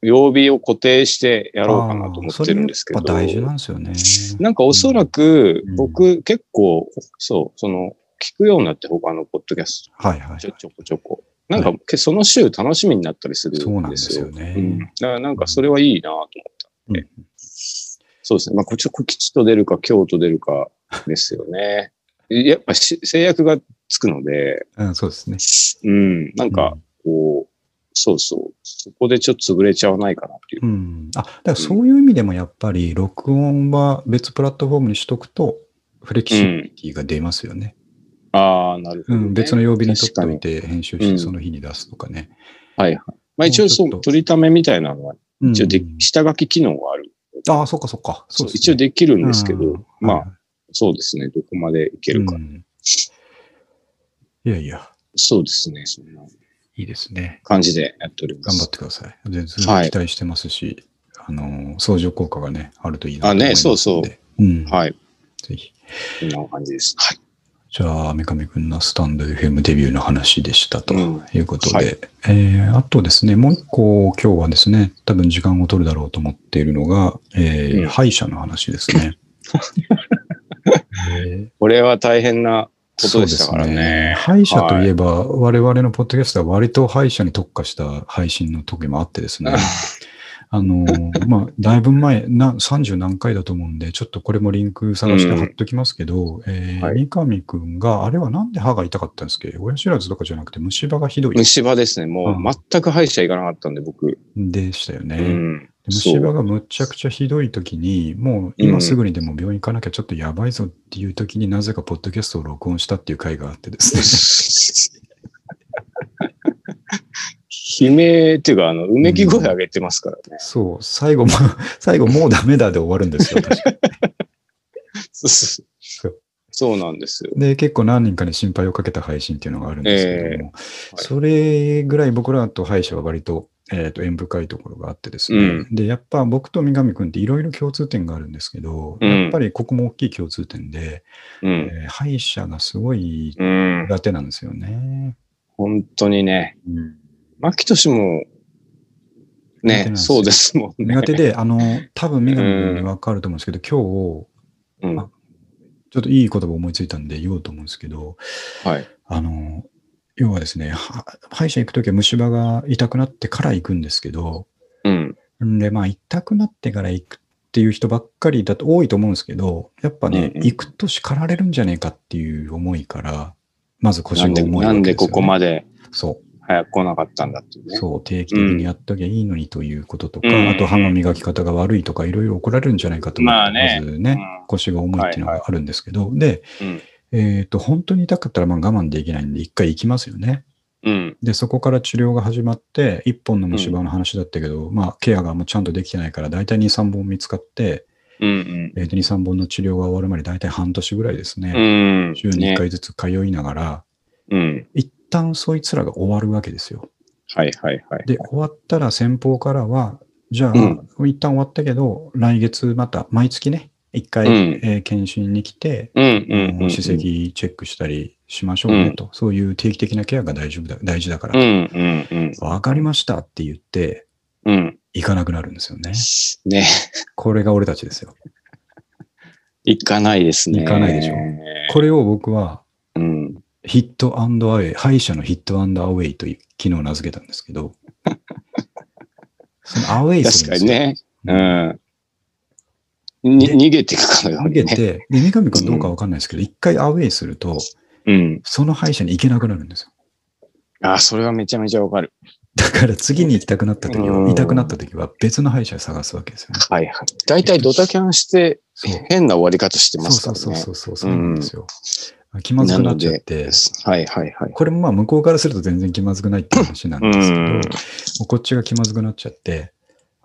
曜日を固定してやろうかなと思ってるんですけど。大事なんですよね。なんかおそらくうん僕結構、そう、その、聞くようになって他のポッドキャスはいはい。ト、ちょちょこちょこ。なんか、けその週楽しみになったりするんですよ。そうなんですよねうんだからなんかそれはいいなと思った。うんそうですね。まあ、こっち、こ吉と出るか、京と出るかですよね。やっぱし制約がつくので、うん、そうですね。うん、なんか、こう、そうそう、そこでちょっと潰れちゃわないかなっていうう。ん。あ、だからそういう意味でもやっぱり、録音は別プラットフォームにしとくと、フレキシビリティが出ますよね。ああ、なるほど、ねうん、別の曜日に撮っておい確て、編集してうんその日に出すとかね。かにはいはい。まあ一応そう、取りためみたいなのは、うん一応で、下書き機能がある。ああ、そっかそっか。そうね一応できるんですけど、うんまあ、はいそうですね。どこまでいけるか。うんいやいや、そうですね。そんないいですね。感じでやっております。頑張ってください。全然はい期待してますし、あの、相乗効果がね、あるといいなとあね思いますので。そうそう。うん。はい。ぜひ。こんな感じです。はい。じゃあ、三上くんのスタンド FM デビューの話でしたとうんいうことで、はいえーあとですね、もう一個今日はですね、多分時間を取るだろうと思っているのが、えーうん歯医者の話ですね。*laughs* えーこれは大変なことでしたからそうですね。歯医者といえば、我々のポッドキャストは割と歯医者に特化した配信の時もあってですね、*laughs* あのー、*laughs* まあ、だいぶ前、な、30何回だと思うんで、ちょっとこれもリンク探して貼っときますけど、えーはい三上くんが、あれはなんで歯が痛かったんですっけ親知らずとかじゃなくて虫歯がひどい虫歯ですね。もうんう全く歯医者行かなかったんで、僕。でしたよね。うん。で虫歯。がむちゃくちゃひどい時に、もう今すぐにでも病院行かなきゃちょっとやばいぞっていう時になぜかポッドキャストを録音したっていう回があってですね。悲鳴っていうか、あの、うめき声上げてますからね。そう、最後も、*laughs* 最後もうダメだで終わるんですよ、確かに。そうそうなんですよ。で、結構何人かに心配をかけた配信っていうのがあるんですけども、はいそれぐらい僕らと歯医者は割と、えっ、と、縁深いところがあってですね。うんで、やっぱ僕と三上くんっていろいろ共通点があるんですけど、うんやっぱりここも大きい共通点で、うん。えー歯医者がすごいうん。苦手なんですよね。本当にね。うん牧俊も、ね、そうですもんね。苦手で、あの、多分三上君にわかると思うんですけど、今日、うん。あちょっといい言葉思いついたんで言おうと思うんですけど、はい。あの、要はですね、は歯医者行くときは虫歯が痛くなってから行くんですけど、うん。んで、まあ、痛くなってから行くっていう人ばっかりだと多いと思うんですけど、やっぱね、うんうん行くと叱られるんじゃねえかっていう思いから、まず腰なんで、が重いなんでこわけですよ、ね。こまでそう。早く来なかったんだっていうね。そう、定期的にやっときゃいいのにということとか、うんあと歯の磨き方が悪いとか、いろいろ怒られるんじゃないかと思って、まずね、うん腰が重いっていうのがあるんですけど、で、うん。えっ、と、本当に痛かったらまあ我慢できないんで、一回行きますよね。うん。で、そこから治療が始まって、一本の虫歯の話だったけど、まあ、ケアがもうちゃんとできてないから、大体2、3本見つかって、うん。うん。えーと2、3本の治療が終わるまで大体半年ぐらいですね。うん。週に1ね回ずつ通いながら、うん。一旦そいつらが終わるわけですよ。はいはいはい。で、終わったら先方からは、じゃあ、うん一旦終わったけど、来月また、毎月ね、一回、うんえー検診に来て、うんうんうん。歯石チェックしたりしましょうねと、そういう定期的なケアが大丈夫だ大事だから、うんうんうん。わかりましたって言って、うん。行かなくなるんですよね。ね。これが俺たちですよ。行かないですね。行かないでしょこれを僕は、うん。ヒットアンドアウェイ、歯医者のヒットアンドアウェイという昨日名付けたんですけど、*laughs* そのアウェイす確るんですよ。かにね。うん。にで逃げていくかのよう逃にね。げて、*laughs* で、三上君どうかわかんないですけど、一、回アウェイすると、うん。その歯医者に行けなくなるんですよ。あ、それはめちゃめちゃわかる。だから次に行きたくなった時は、うん痛くなった時は別の歯医者を探すわけですよね。はいはい。大体ドタキャンして変な終わり方してますからね。そうそうそうそう、そうなんですよ。気まずくなっちゃって、はいはいはい。これもまあ向こうからすると全然気まずくないっていう話なんですけど、こっちが気まずくなっちゃって、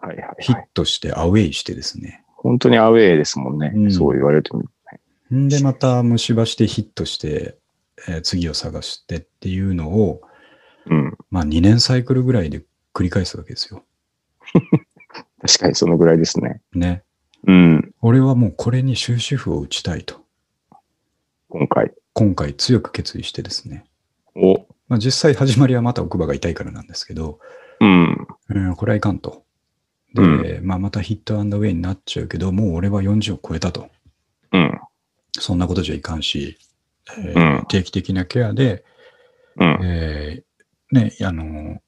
はいはいヒッはい。トしてアウェイしてですね。本当にアウェーですもんね。うんそう言われても。んで、また虫歯してヒットして、えー次を探してっていうのを、うん。まあ2年サイクルぐらいで繰り返すわけですよ。*laughs* 確かにそのぐらいですね。ね。うん。俺はもうこれに終止符を打ちたいと、今回。今回強く決意してですね。お。まあ実際始まりはまた奥歯が痛いからなんですけど、うん。うん、これはいかんと。で、まあまたヒットアンドウェイになっちゃうけど、もう俺は40を超えたと。うん。そんなことじゃいかんし、えーうん定期的なケアで、うん。えーね、あの、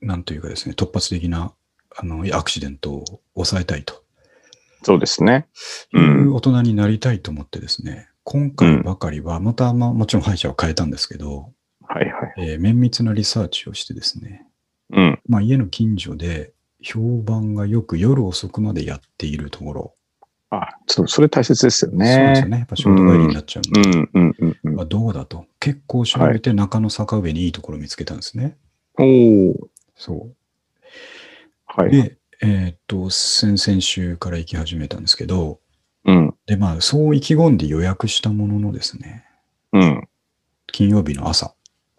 なんというかですね、突発的なあのアクシデントを抑えたいとそうですね。いうんう大人になりたいと思ってですね、今回ばかりは、また、まあ、もちろん歯医者を変えたんですけど、はいはい。えー綿密なリサーチをしてですね、うん。まあ、家の近所で評判がよく夜遅くまでやっているところ、あ、そう、それ大切ですよそうですよね。ね。やっぱ仕事帰りになっちゃうんで、うんうんうんうん。まあ、どうだと。結構調べて中野坂上にいいところを見つけたんですね。おー。そう。はい。で、えーっと、先々週から行き始めたんですけど、うん。で、まあ、そう意気込んで予約したもののですね、うん。金曜日の朝、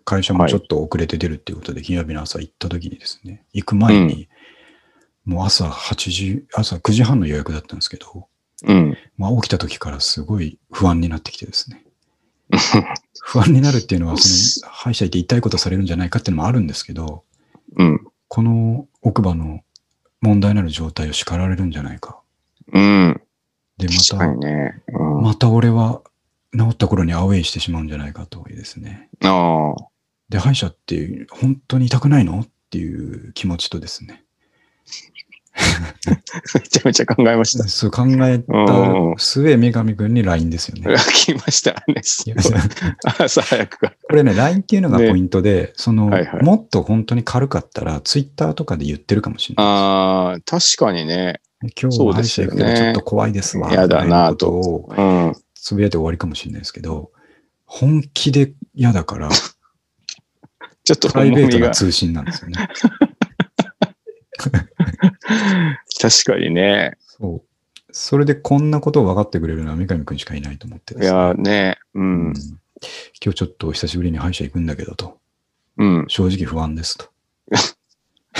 会社もちょっと遅れて出るっていうことで、金曜日の朝行った時にですね、行く前に、もう朝8時、朝9時半の予約だったんですけど、うん。まあ起きた時からすごい不安になってきてですね。*laughs* 不安になるっていうのは、その、歯医者行って痛いことされるんじゃないかっていうのもあるんですけど、うん。この奥歯の問題のある状態を叱られるんじゃないか。うん。で、まにね。うた、ん、また俺は治った頃にアウェイしてしまうんじゃないかというですね。ああ。で、歯医者って本当に痛くないの？っていう気持ちとですね。*laughs* めちゃめちゃ考えました。そう考えうんた末、女神くんに LINE ですよね。来ましたね。朝早くから。これね、LINE っていうのがポイントで、その、はいはいもっと本当に軽かったら、Twitter とかで言ってるかもしれない。ああ、確かにね。今日そう歯医者ですよね行くけどちょっと怖いですわ。やだなと。つぶやいて終わりかもしれないですけど、本気で嫌だから、*laughs* ちょっとプライベートなが。通信なんですよね。*laughs* 確かにね。そう。それでこんなことを分かってくれるのは三上くんしかいないと思っていですねやね。ううんん。今日ちょっと久しぶりに歯医者行くんだけどと。うん。正直不安ですと。*laughs* 確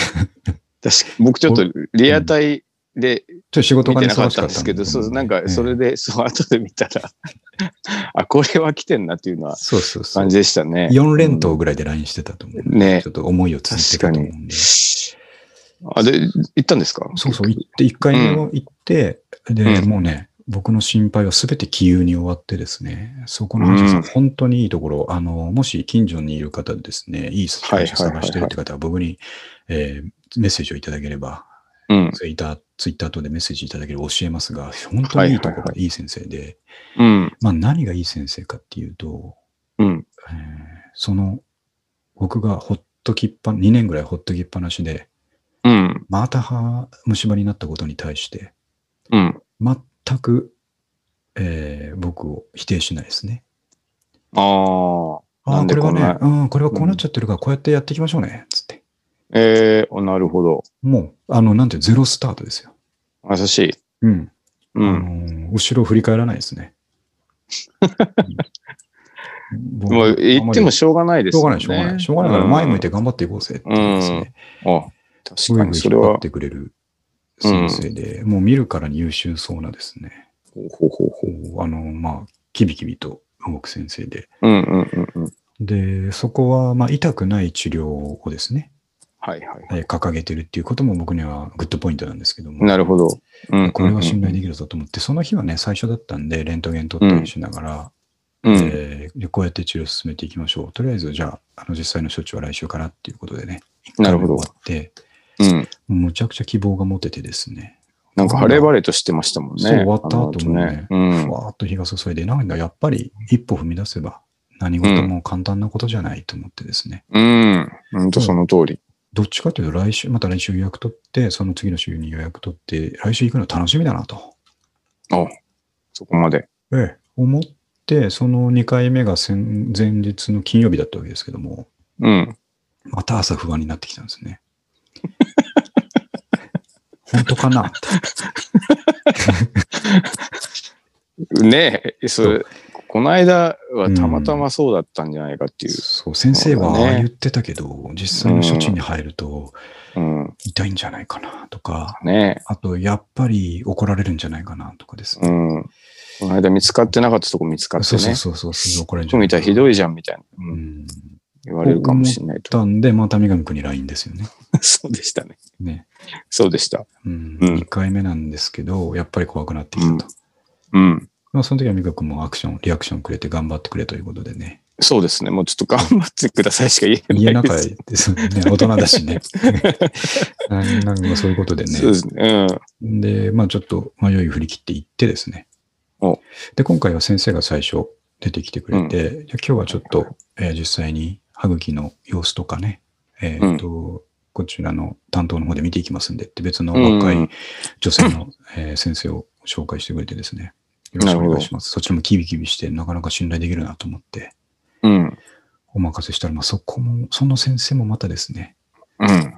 かに。僕ちょっとリアタイでちょっと仕事がなかったたんですけど、そう、なんか、ええそれで、そう、後で見たら、*laughs* あ、これは来てんなっていうのはそうそうそう感。じでしたね。4連投ぐらいで LINE してたと思う。ねちょっと思いを伝えてたと思うんで。あ、で、行ったんですか？そうそう、行って、1回行って、で、うん。もうね、僕の心配はすべて気憂に終わってですね、そこの歯医者さん、うん。本当にいいところ、あの、もし近所にいる方でですね、いい歯医者探してるって方は僕に、えーメッセージをいただければ、うん。ツイッター、ツイッター等でメッセージいただければ教えますが、本当にいいところがいい先生で、うん。まあ何がいい先生かっていうと、うん。えーその、僕がほっときっぱ、2年ぐらいほっときっぱなしで、うん。また歯虫歯になったことに対して、うん。全く、えー僕を否定しないですね。ああ。これはね、うん、これはこうなっちゃってるから、こうやってやっていきましょうね、つって。ええなるほど。もう、あの、なんて、ゼロスタートですよ。優しい。うん。あうん。の後ろを振り返らないですね。僕 *laughs* もう言ってもししょうがないですょうがない、よね。しょうがない。しょうがないから前向いて頑張っていこうぜってですね。うん。あ、確かにそれは引っ。てくれる先生で、もう見るからに優秀そうなですね。ほうほうほうあの、まあ、キビキビと動く先生で。うんうんうんうん。で、そこは、まあ、痛くない治療をですね、はいはい。えー掲げてるっていうことも僕にはグッドポイントなんですけども、なるほど。うん。これは信頼でききるぞと思って、その日はね、最初だったんで、レントゲン取ったりしながら、うん。えーでこうやって治療を進めていきましょう。とりあえず、じゃあ、あの実際の処置は来週からっていうことでね、なるほど終わって、うん。むちゃくちゃ希望が持ててですね、なんか晴れ晴れとしてましたもんね。そう終わった後もねうんふ。わーっと日が注いで、なんだ、やっぱり一歩踏み出せば、何事も簡単なことじゃないと思ってですね、うん。ほんとその通り。どっちかというと来週、また来週予約取って、その次の週に予約取って、来週行くの楽しみだなと。あ、そこまで。ええ、思って、その2回目が先前日の金曜日だったわけですけども、うん。また朝不安になってきたんですね。*laughs* 本当かな？ねえ、それ、この間はたまたまそうだったんじゃないかっていう。そう、先生は言ってたけど、実際の処置に入るとうん。痛いんじゃないかなとか、ねあと、やっぱり怒られるんじゃないかなとかですえ。うね。ん。この間見つかってなかったとこ見つかってそうそうね。そうそう、すぐ怒られるんじゃないからなひどいじゃんみたいな。う。うんん。言われるかもしれないと。たんで、また三上君に LINE ですよね。*laughs* そうでしたね。ね。そうでした。うん。うん2回目なんですけど、やっぱり怖くなってきたと。うん。まあ、その時は美香君もアクション、リアクションくれて頑張ってくれということでね。そうですね。もうちょっと頑張ってくださいしか言えなかっないです。ですよね。大人だしね。*laughs* なんかそういうことでね。そうですね。うん。で、まあちょっと迷い振り切っていってですねお。で、今回は先生が最初出てきてくれて、じゃあ今日はちょっと、はいえー実際に歯茎の様子とかね、えーとこちらの担当の方で見ていきますんでって別の若い女性の、えー先生を紹介してくれてですね。よろしくお願いします。そちらもキビキビしてなかなか信頼できるなと思ってうん。お任せしたら、まあそこも、その先生もまたですね、うん。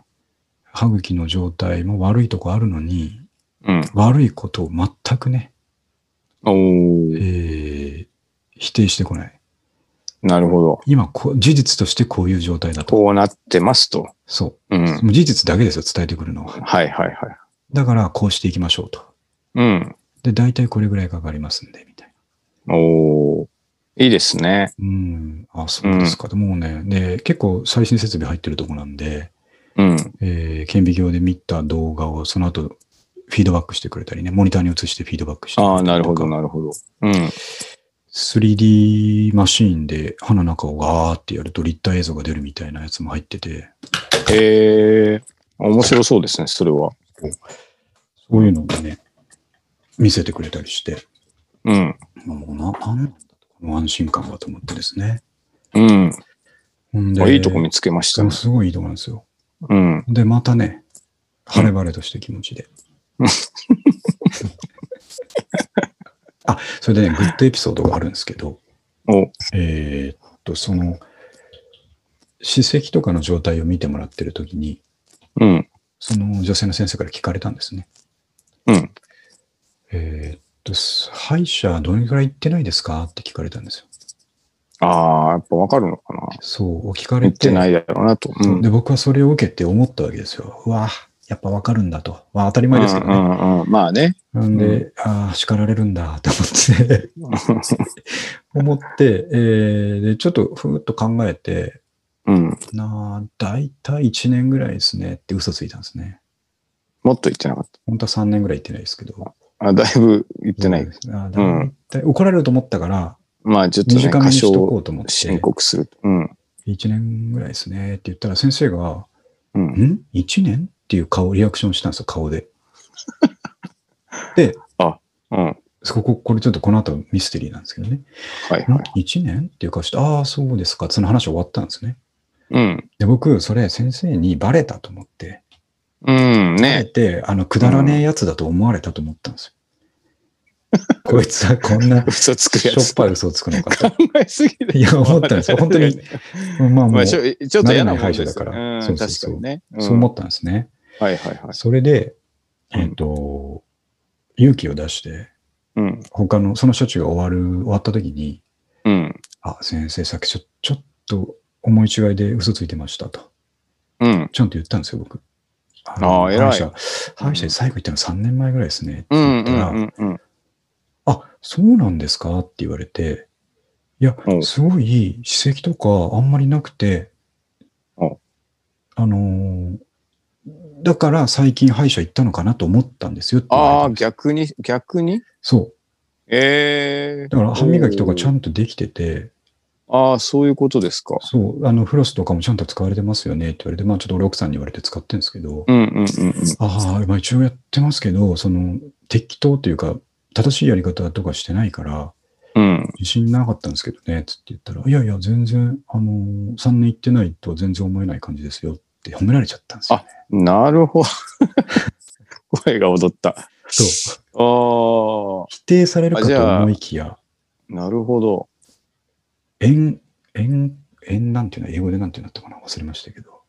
歯茎の状態も悪いとこあるのに、うん。悪いことを全くね、おえー。ー否定してこない。なるほど。今こう、事実としてこういう状態だと。こうなってますと。そう。うん。もう事実だけですよ、伝えてくるのは。はいはいはい。だから、こうしていきましょうと。うん。で、大体これぐらいかかりますんで、みたいな。おー。いいですね。うん。あ、そうですか。もうね、で、結構最新設備入ってるとこなんで、うん。えー顕微鏡で見た動画をその後、フィードバックしてくれたりね、モニターに映してフィードバックしてくれああ、なるほどなるほど。うん。3D マシーンで歯の中をガーってやると立体映像が出るみたいなやつも入ってて、へえ。面白そうですね、それは。そういうのをね、見せてくれたりして、うん。もうな、なんの安心感はと思ってですね。うん。ほんで、あいいとこ見つけましたね。すごいいいとこなんですよ。うん。で、またね、晴れ晴れとした気持ちで。あ、それでね、グッドエピソードがあるんですけど、お、えーっと、その、歯石とかの状態を見てもらってるときに、うん。その女性の先生から聞かれたんですね。うん。えーっと、歯医者どれくらい行ってないですかって聞かれたんですよ。ああ、やっぱわかるのかな。そう、聞かれ。言ってないいだろうなと。うん。で、僕はそれを受けて思ったわけですよ。うわやっぱわかるんだと。まあ当たり前ですけどね。うんうんうん。まあね。なんで、ああ、叱られるんだと思って、*laughs* 思って、えーで、ちょっとふーっと考えて、うん。なあ、だいたい1年ぐらいですねって嘘ついたんですね。もっと言ってなかっ本当は3年ぐらい行ってないですけど。た。あ、だいぶ言ってない。ですあだいたい怒られると思ったから、まあちょっとね、短めにしとこうと思って、申告する。うん。1年ぐらいですねって言ったら先生が、うん。ん ?1 年？っていう顔、リアクションしたんですよ、顔で。*laughs* で、うん。そこ、これちょっとこの後ミステリーなんですけどね。はいはい。1年っていう顔して、ああ、そうですか。その話終わったんですね。うん。で、僕、それ先生にバレたと思って、うん。あえね。て、あの、くだらねえやつだと思われたと思ったんですよ。こいつはこんな *laughs* 嘘つくしょっ。ぱい嘘をつくのかと。考えすぎる。いや、思ったんですよ。本当に。まあもう、まあ、ちそょっと嫌なもん慣れない歯医です者だからうん、そうそうそう確かにね。んう思ったんですね。はいはいはい。それで、うんえっ、と、勇気を出して、うん。他の、その処置が終わる、終わった時に、うん。あ、先生、さっきちょちょっと思い違いで嘘ついてましたと。うん。ちゃんと言ったんですよ、僕。ああー偉い歯医者、歯医者に最後行ったの3年前ぐらいですね。って。言ったら、うん。うん。あ、そうなんですかって言われて、いやお、すごい歯石とかあんまりなくてお、あのーだから最近歯医者行ったのかなと思ったんですよって言われああ、たんです逆に、逆に？そう。ええだから歯磨きとかちゃんとできてて、ああ、そういうことですか。そう、あの、フロスとかもちゃんと使われてますよねって言われて、まあちょっと俺奥さんに言われて使ってるんですけど、うんうんうんうん。ああ、まあ一応やってますけど、その、適当というか、正しいやり方とかしてないから、うん。自信なかったんですけどね、つって言ったら、いやいや、全然、あのー、3年行ってないとは全然思えない感じですよって褒められちゃったんですよ、ね。なるほど。*laughs* 声が踊った。そう。ああ、否定されるかと思いきや、なるほど。円、円、円なんていうの？は英語でなんていうんだったかな？忘れましたけど、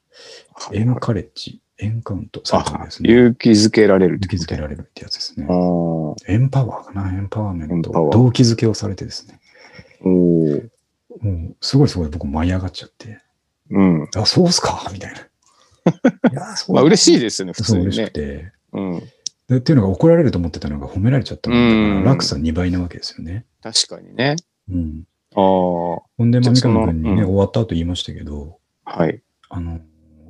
エンカレッジ、エンカウントされたんあですね。勇気づけられるって勇気づけられるってやつですねあ。あ、おエンパワーかな？エンパワーメント動機づけをされてですね。おーもう、すごいすごい僕舞い上がっちゃって、うん。あ、そうっすか？みたいな。いや、*laughs* そうまあ嬉しいですよね、普通にそう嬉しくね。て。うん。でっていうのが怒られると思ってたのが褒められちゃったもんだうんから、落差2倍なわけですよね。確かにね。うん。ああ、ほんで、まあ、三じゃあその上君にね、うん終わった後言いましたけど、はい。あの、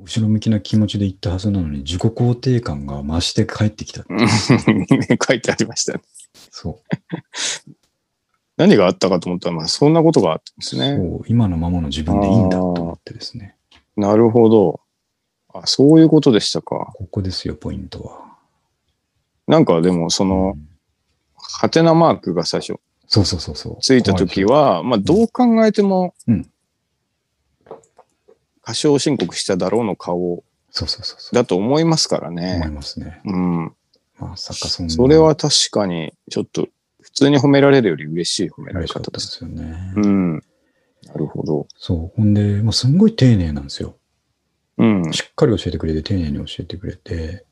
後ろ向きな気持ちで言ったはずなのに、自己肯定感が増して帰ってきた。うん *laughs* 書いてありましたね。そう。*laughs* 何があったかと思ったら、まあそんなことがあったんですね。そう、今のままの自分でいいんだと思ってですね。なるほど。あ、そういうことでしたか。ここですよ、ポイントは。なんかでも、その、うんハテナマークが最初そうそうそうそう。ついたときは、まあどう考えてもうん、過少申告しただろうの顔そうそうそうそう。だと思いますから思いね。ますね。うん。まさかそんな。それは確かに、ちょっと、普通に褒められるより嬉しい褒められ方です。すよね。うん。なるほど。そう。ほんで、もうすんごい丁寧なんですよ。うん。はいしっかり教えてくれて、丁寧に教えてくれて。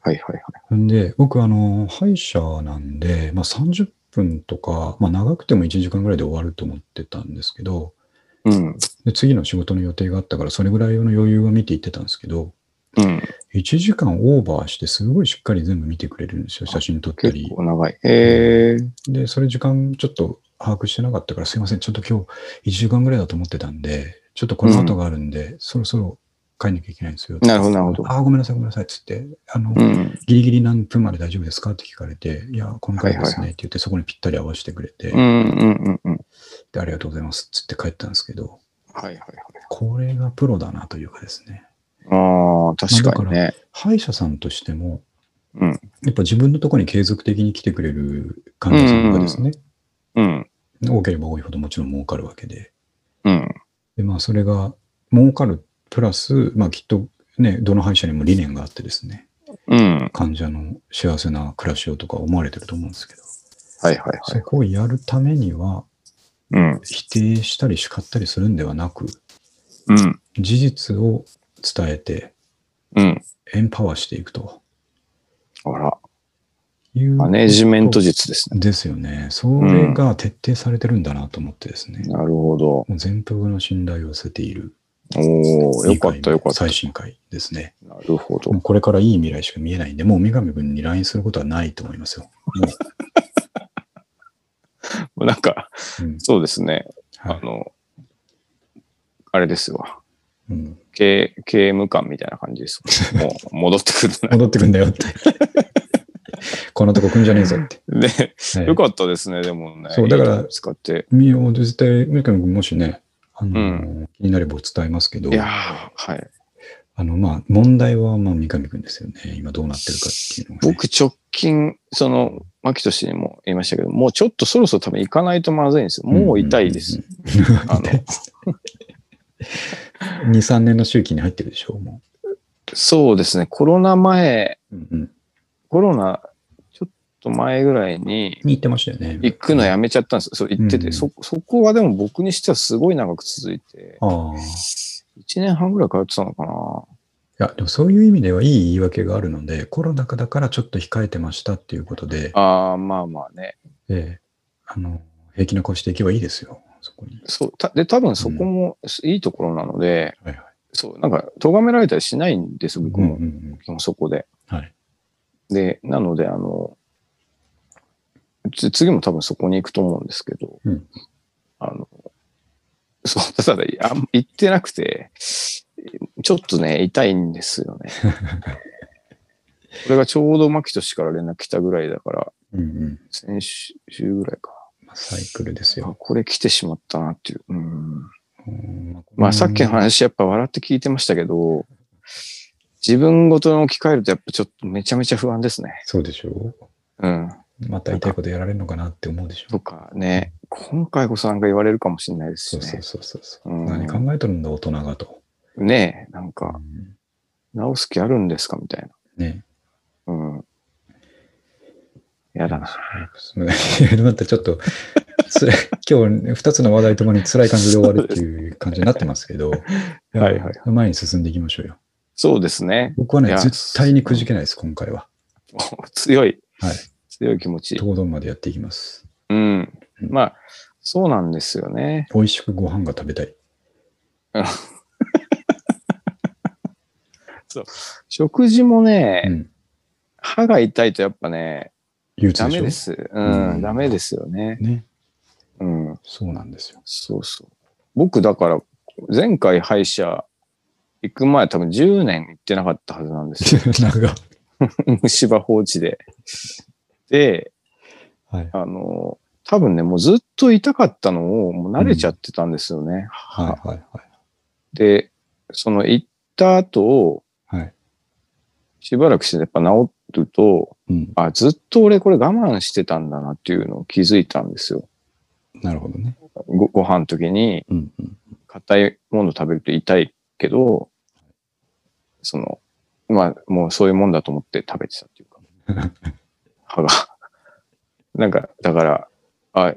はいはい。ほんで、僕、あの、歯医者なんで、まあ30分とか、まあ長くても1時間ぐらいで終わると思ってたんですけど、うん。で次の仕事の予定があったから、それぐらいの余裕を見ていってたんですけど、うん。1時間オーバーして、すごいしっかり全部見てくれるんですよ。写真撮った結り。構長い。えー、で、それ時間ちょっと把握してなかったから、すいません、ちょっと今日1時間ぐらいだと思ってたんで、ちょっとこの後があるんで、そろそろ帰んなきゃいけないんですよ。なるほどなるほどあー、ごめんなさい、ごめんなさい、つって、あの、うん。ギリギリ何分まで大丈夫ですかって聞かれて、いや、この回ですねって言って、そこにぴったり合わせてくれて、うんうんうんうん。で、ありがとうございますっつって帰ったんですけど、はいはいはい。これがプロだなというかですね。ああ、確かにね。歯医者さんとしても、うん。やっぱ自分のところに継続的に来てくれる患者さんがですね、うん。多ければ多いほどもちろん儲かるわけで、うん。で、まあ、それが儲かるプラス、まあ、きっとね、どの歯医者にも理念があってですね、うん。患者の幸せな暮らしをとか思われてると思うんですけど、はいはいはい。そこをやるためには、うん。否定したり叱ったりするんではなく、うん。事実を伝えて、うん。エンパワーしていくとあら、いう。マネージメント術ですね。ですよね。それが徹底されてるんだなと思ってですね。なるほど。全幅の信頼を寄せている。おおよかったよかった。最新回ですね。なるほど。これからいい未来しか見えないんで、もう三上君に LINE することはないと思いますよ。*laughs* もなんか、う、うんそうですね。はいあの、あれですわ。うん、刑刑務官みたいな感じです。*laughs* もう戻ってくる戻ってくんだよって。*laughs* こんなとこ来んじゃねえぞって。ね。で、はいよかったですね、でもね。そうだから使って。みよ絶対、三上君もしね、あの気になれば伝えますけどい、やーはい。あの、まあ、問題は、まあ、三上君ですよね。今どうなってるかっていうのが、ね。僕直近、その、牧俊にも言いましたけど、もうちょっとそろそろ多分行かないとまずいんですよ。もう痛いです。うんうんうん。あの2、*laughs* 3年の周期に入ってるでしょう、もそうですね。コロナ前、う。うんうん。コロナと前ぐらいにに言ってましたよね。行くのやめちゃったんですよ。そう言ってて、うんそ、そこはでも僕にしてはすごい長く続いて、ああ。1年半ぐらい通ってたのかな。いや、でもそういう意味ではいい言い訳があるので、コロナ禍だからちょっと控えてましたっていうことで、ああ、まあまあね。ええあの、平気な顔していけばいいですよ、そこに。そう。たで、多分そこもいいところなので、はいはい。そう、なんか、咎められたりしないんです、僕も。うんうん基本そこで。うん。はい。で、なので、あの、つ次も多分そこに行くと思うんですけど、うんあの、そう、ただ、あん行ってなくて、ちょっとね、痛いんですよね。*laughs* これがちょうど牧俊から連絡来たぐらいだから、うんうん。先週ぐらいか。まあサイクルですあよ。これ来てしまったなっていう。うんうんまあさっきの話やっぱ笑って聞いてましたけど、自分ごとに置き換えるとやっぱちょっとめちゃめちゃ不安ですね。そうでしょうん。うまた痛いことやられるのかなって思うでしょとかね、今回こそなんか言われるかもしれないですしね。そうそうそうそう。うん何考えとるんだ、大人がと。ねえ、なんうか、ん直す気あるんですかみたいね。な。うん。やだな。またちょっと、*laughs* つらい今日二つの話題ともに辛い感じで終わるっていう感じになってますけど、や *laughs* はいはい前に進んでいきましょうよ。そうですね。僕はいね、や絶対にくじけないです、今回は。*laughs* 強い。はい。強い気持ち。東東までやっていきます。うん。まあ、そうなんですよね。美味しくご飯が食べたい。*laughs* 食事もね、うん。歯が痛いとやっぱね、ダメです。う、うんんダメですよね。ね。うん。そうなんですよ。そうそう。僕だから、前回歯医者行く前多分10年行ってなかったはずなんですよ。*laughs* 長 *laughs* 虫歯放置で。で、はい。あの、多分ね、もうずっと痛かったのをもう慣れちゃってたんですよね。はいはいはい。で、その行った後、はい。しばらくしてやっぱ治ると、うん。あ、ずっと俺これ我慢してたんだなっていうのを気づいたんですよ。なるほどね。ごご飯の時にうんうん。硬いもの食べると痛いけど、その、まあもうそういうもんだと思って食べてたっていうか、*laughs* 歯が。*laughs* なんか、だから、あ、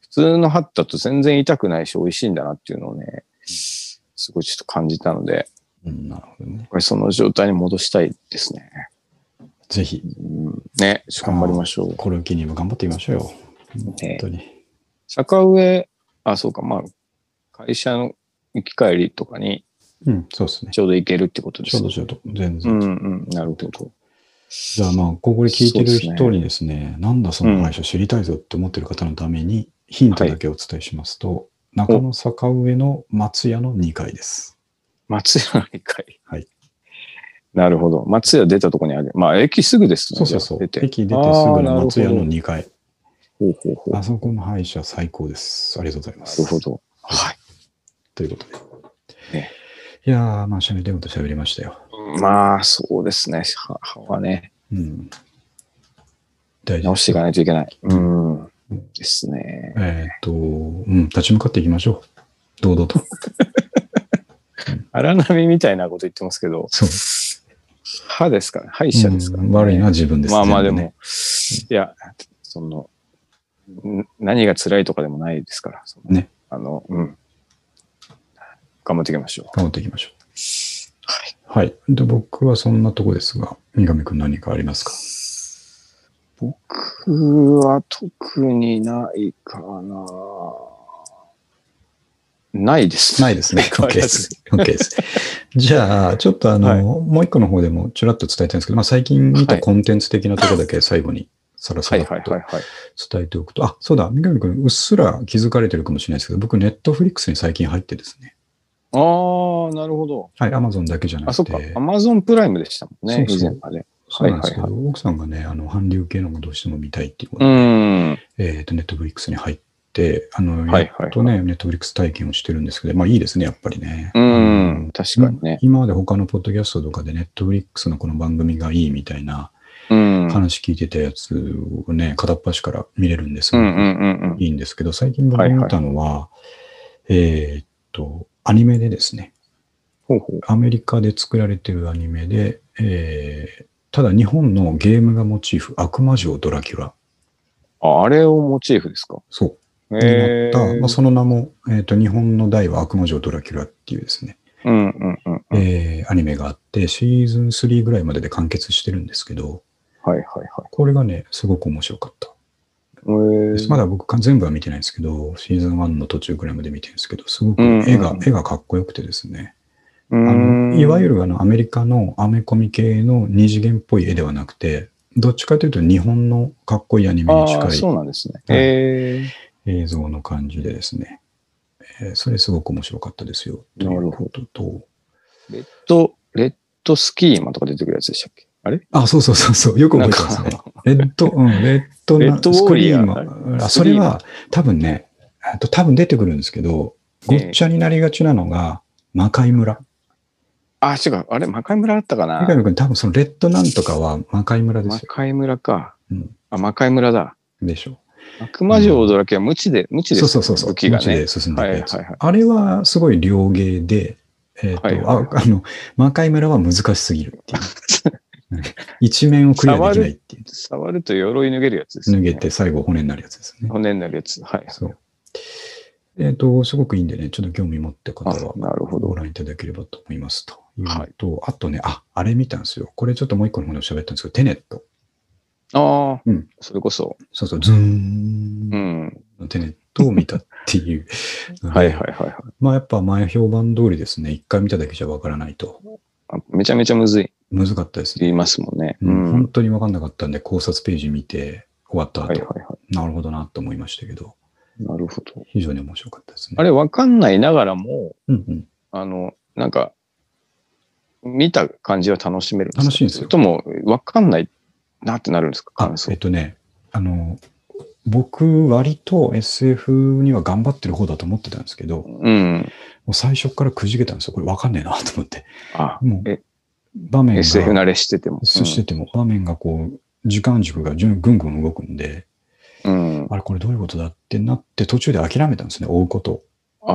普通の歯だと全然痛くないし美味しいんだなっていうのをね、すごいちょっと感じたので、うん、なるほどね。これその状態に戻したいですね。ぜひ、うん、ね、頑張りましょう。これを機にも頑張ってみましょうよ。ね本当に。坂上、あ、そうか、まあ、会社の行き帰りとかにうん、そうですね。ちょうど行けるってことですね。ちょうどちょうど、全う然。んうん、なるほど。じゃあまあ、ここで聞いてるそうですね人にですね、なんだその歯医者知りたいぞって思ってる方のために、ヒントだけお伝えしますと、中野坂上の松屋の2階です。松屋の2階。はい。なるほど。松屋出たとこにある。まあ、駅すぐですね。そうそうそう。出て。駅出てすぐの松屋の2階。ほうほうほう。なあそこの歯医者最高です。ありがとうございます。るほど。はい。ということで。ねいやー、まあ、喋りたいこと喋りましたよ。まあ、そうですね。歯歯はね、うん。大事直していかないといけない。うん。うんですね。えーっと、うん、立ち向かっていきましょう。堂々と。*laughs* 荒波みたいなこと言ってますけど、そう。歯ですからね？歯医者ですから、ね？うん悪いのは自分です。まあまあでも、ねいや、その、ん何が辛いとかでもないですから。ね。あの、うん。頑張っていきましょう。頑張っていきましょはい。う。はい。で、僕はそんなとこですが、三上くん何かありますか？僕は特にないかな。ないです。ないですね。*laughs* OK です。OK です。じゃあ、ちょっとあの、はいもう一個の方でもちらっと伝えたいんですけど、まあ最近見たコンテンツ的なところだけ最後にさらさはいらっと。伝えておくと、あ、そうだ、三上くん、うっすら気づかれてるかもしれないですけど、僕、ネットフリックスに最近入ってですね。ああ、なるほど。はい、アマゾンだけじゃなあ、そくて。っか。アマゾンプライムでしたもんね、そうそう以前まで。そうなんですけど、はいはい奥さんがね、あの、韓流系のもどうしても見たいっていうことうで、ん。えっ、と、ネットフリックスに入って、あの、はいはいやっとね、ネットフリックス体験をしてるんですけど、まあいいですね、やっぱりね。うあんの。確かにね。今まで他のポッドキャストとかでネットフリックスのこの番組がいいみたいなうん。話聞いてたやつをね、片っ端から見れるんですが、うんうんうんうん。いいんですけど、最近僕が見たのは、えーっと、アニメでですね、ほうほう。アメリカで作られてるアニメで、えーただ日本のゲームがモチーフ、悪魔城ドラキュラ。あ、あれをモチーフですか？そう。へえになった、まあ、その名も、えーっと、日本の題は悪魔城ドラキュラっていうですね、うんうんうんうん。えーアニメがあって、シーズン3ぐらいまでで完結してるんですけど、はいはいはい。これがね、すごく面白かった。えー。まだ僕か全部は見てないんですけど、シーズン1の途中ぐらいまで見てるんですけど、すごくうんうん絵が、絵がかっこよくてですね、うあのんいわゆるあのアメリカのアメコミ系の二次元っぽい絵ではなくて、どっちかというと日本のかっこいいアニメにあ近あ、そういなんですね。映像の感じでですね、えーそれすごく面白かったですよ。ということと、ー、レッド、レッドスキーマンとか出てくるやつでしたっけ？あれ？あ、そうそうそうそう、よく覚えてますね。レッド、うん、レッドなレッドスクリームあ、それは多分ね、多分出てくるんですけど、ごっちゃになりがちなのが、魔界村。あ、違う。あれ、魔界村あったかな？三上君、多分そのレッドなんとかは魔界村ですよ。魔界村か。うん、あ、魔界村だ。でしょ。悪魔城ドラキュラ無知で、無知ですそうそうそうそう。武器がね無知で。進んでいくあれはすごい両芸で、えっ、と、はいはいはいああの、魔界村は難しすぎるっていう。*laughs* うん一面をクリアできないっていう。触ると鎧脱げるやつですね。脱げて最後骨になるやつですね。骨になるやつ。はい。そう。えっ、と、すごくいいんでね、ちょっと興味持った方はあなるほどご覧いただければと思いますとはいと、あとね、あ、あれ見たんですよ。これちょっともう一個の方で喋ったんですけど、テネット。ああ、うんそれこそ。そうそう、ズーうンん。のテネットを見たっていう。*laughs* はいはいはいはい。まあやっぱ前評判通りですね、一回見ただけじゃわからないと。あめちゃめちゃむずいって難かったですね。言いますもんね。う、うんん。本当にわかんなかったんで、考察ページ見て終わった後、はいはいはなるほどなと思いましたけど、い。なるほど。非常に面白かったですね。あれ、わかんないながらも、うんうん。あの、なんか、見た感じは楽しめるんですか？楽しいんですよそれとも、わかんないなってなるんですか？あ感、想えっ。とね、あの、僕、割と SF には頑張ってる方だと思ってたんですけど、もうん。う最初からくじけたんですよ。これわかんねえなと思って。あ、もうえ、場面が、SF 慣れしてても。そしてても、場面がこう、時間軸がぐんぐん動くんで、うん。うんあれこれどういうことだってなって途中で諦めたんですね、追うことを。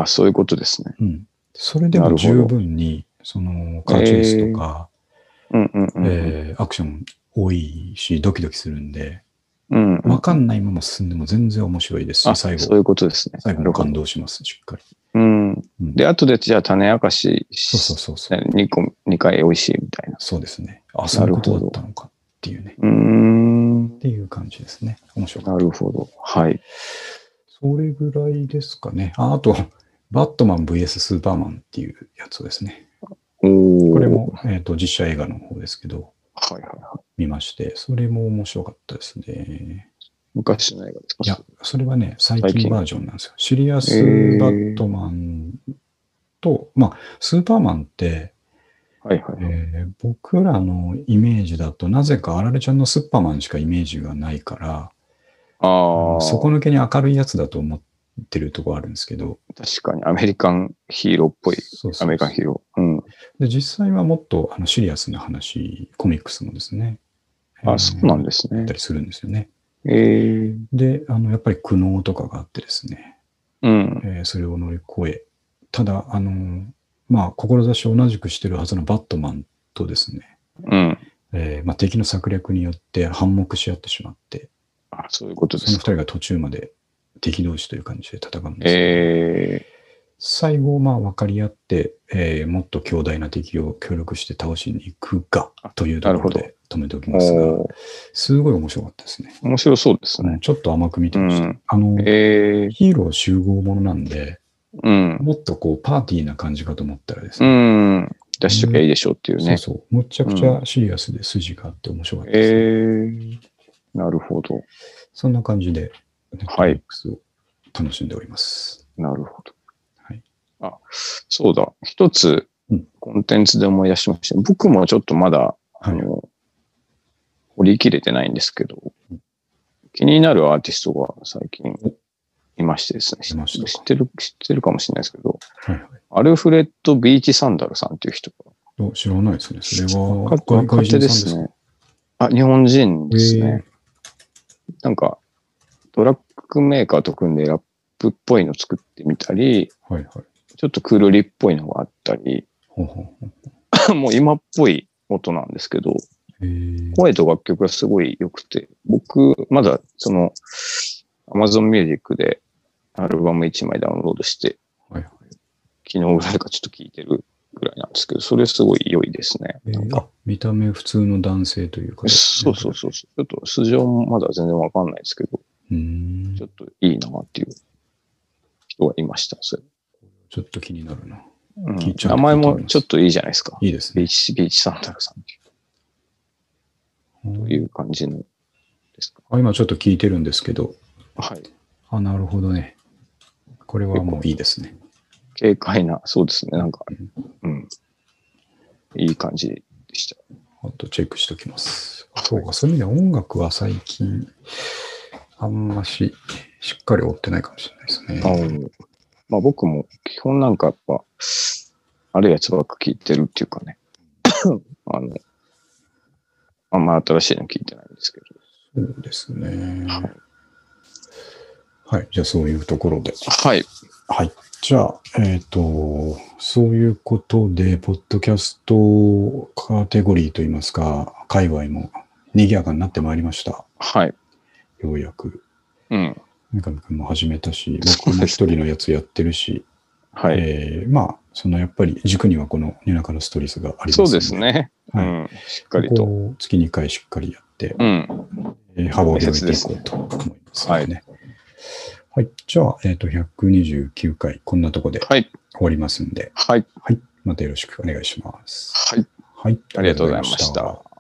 あ、そういうことですね。うん。それでも十分に、その、カーチェイスとか、アクション多いし、ドキドキするんで、うんうん。わかんないまま進んでも全然面白いですあ、し、最そうい後、うことですね。最後も感動します、しっかり。うん。うんで、後でじゃあ種明かしそうそうそうそう。2個、2回美味しいみたいな。そうですね。あ、そういうことだったのかっていうね。うーんっ。ていう感じですね。面白かっなるほど。はい。た。それぐらいですかね。ああと、バットマン VS スーパーマンっていうやつですね。おこれも、えっ、と、実写映画の方ですけど、はいはいはい。見まして、それも面白かったですね。昔の映画ですか？いや、それはね、最最近近バージョンなんですよ。シリアスバットマンと、まあ、スーパーマンって、はいはいはい。えー僕らのイメージだと、なぜかあられちゃんのスッパーマンしかイメージがないから、ああ、底抜けに明るいやつだと思ってるところあるんですけど、確かにアメリカンヒーローっぽい。アメリカンヒーロー。うん。で実際はもっとあのシリアスな話、コミックスもですね。あ、そうなんでですねた。りするんですよね。ええで、あの、やっぱり苦悩とかがあってですね、うん。えーそれを乗り越え、ただ、あの、まあ、志を同じくしてるはずのバットマンとですね、うん。えーまあ、敵の策略によって反目し合ってしまって、あ、そういうことでその二。人が途中まで敵同士という感じで戦うんですええ最後、まあ、分かり合って、えーもっと強大な敵を協力して倒しに行くが、というところで止めておきますが、すごい面白かったですね。面白そうですね。ちょっと甘く見てました。うんあの、ええヒーロー集合ものなんで、うん。もっとこう、パーティーな感じかと思ったらですうね、ん。出しときゃいいでしょうっていうね。そうそう、むっちゃくちゃシリアスで筋があって面白かったです、ねええなるほど。そんな感じで、はい楽しんでおります。なるほど。はい。あ、そうだ。一つうん、コンテンツで思い出しました。僕もちょっとまだ、あはい。の、掘り切れてないんですけどうん、気になるアーティストが最近いましてですね。知ってる、知ってるかもしれないですけど、はいはいアルフレッド・ビーチ・サンダルさんっていう人が、お知らないですね。それは、若外外手ですね。あ、日本人ですへね。なんか、トラックメーカーと組んでラップっぽいの作ってみたり、はいはい。ちょっとクールリっぽいのがあったり、ほうほうほう *laughs* もう今っぽい音なんですけど、声と楽曲がすごい良くて、僕、まだその、Amazon Music でアルバム1枚ダウンロードして、はいはい昨日ぐらいかちょっと聞いてるぐらいなんですけど、それすごい良いですね。えー見た目普通の男性というか。そうそうそう。ちょっと素性もまだ全然わかんないですけど、う。んちょっといいなっていう人がいました。それちょっと気になるな。うん名前もちょっといいじゃないですか。いいですね。ビーチ、ビーチサンダルさんっていうという感じのですか？あ今ちょっと聞いてるんですけど、はい。あ、なるほどね。これはもういいですね。軽快な、そうですね。なんか、うん。いい感じでした。あとチェックしておきます。そうか、そういう意味では音楽は最近、あんまし、しっかり追ってないかもしれないですね。まあ僕も基本なんかやっぱ、あるやつばっか聞いてるっていうかね。*coughs* あの、あんま新しいの聞いてないんですけど。そうですね。はいはい。じゃあそういうところで。はい。はい。じゃあ、えっ、と、そういうことで、ポッドキャストカテゴリーといいますか、界隈も賑やかになってまいりました。はい。ようやく。うん。三上くんも始めたし、僕も一人のやつやってるし、*laughs* はい。えーまあ、そのやっぱり軸にはこのニュナカのストリスがありますのそうです。ね。うはいん。しっかりここと。を月2回しっかりやって、うん。えー幅を広げていこうと思いますのでね。はい。じゃあ、えっ、と、129回、こんなとこではい。終わりますんで、はい。はい。またよろしくお願いします。はい。はい。ありがとうございました。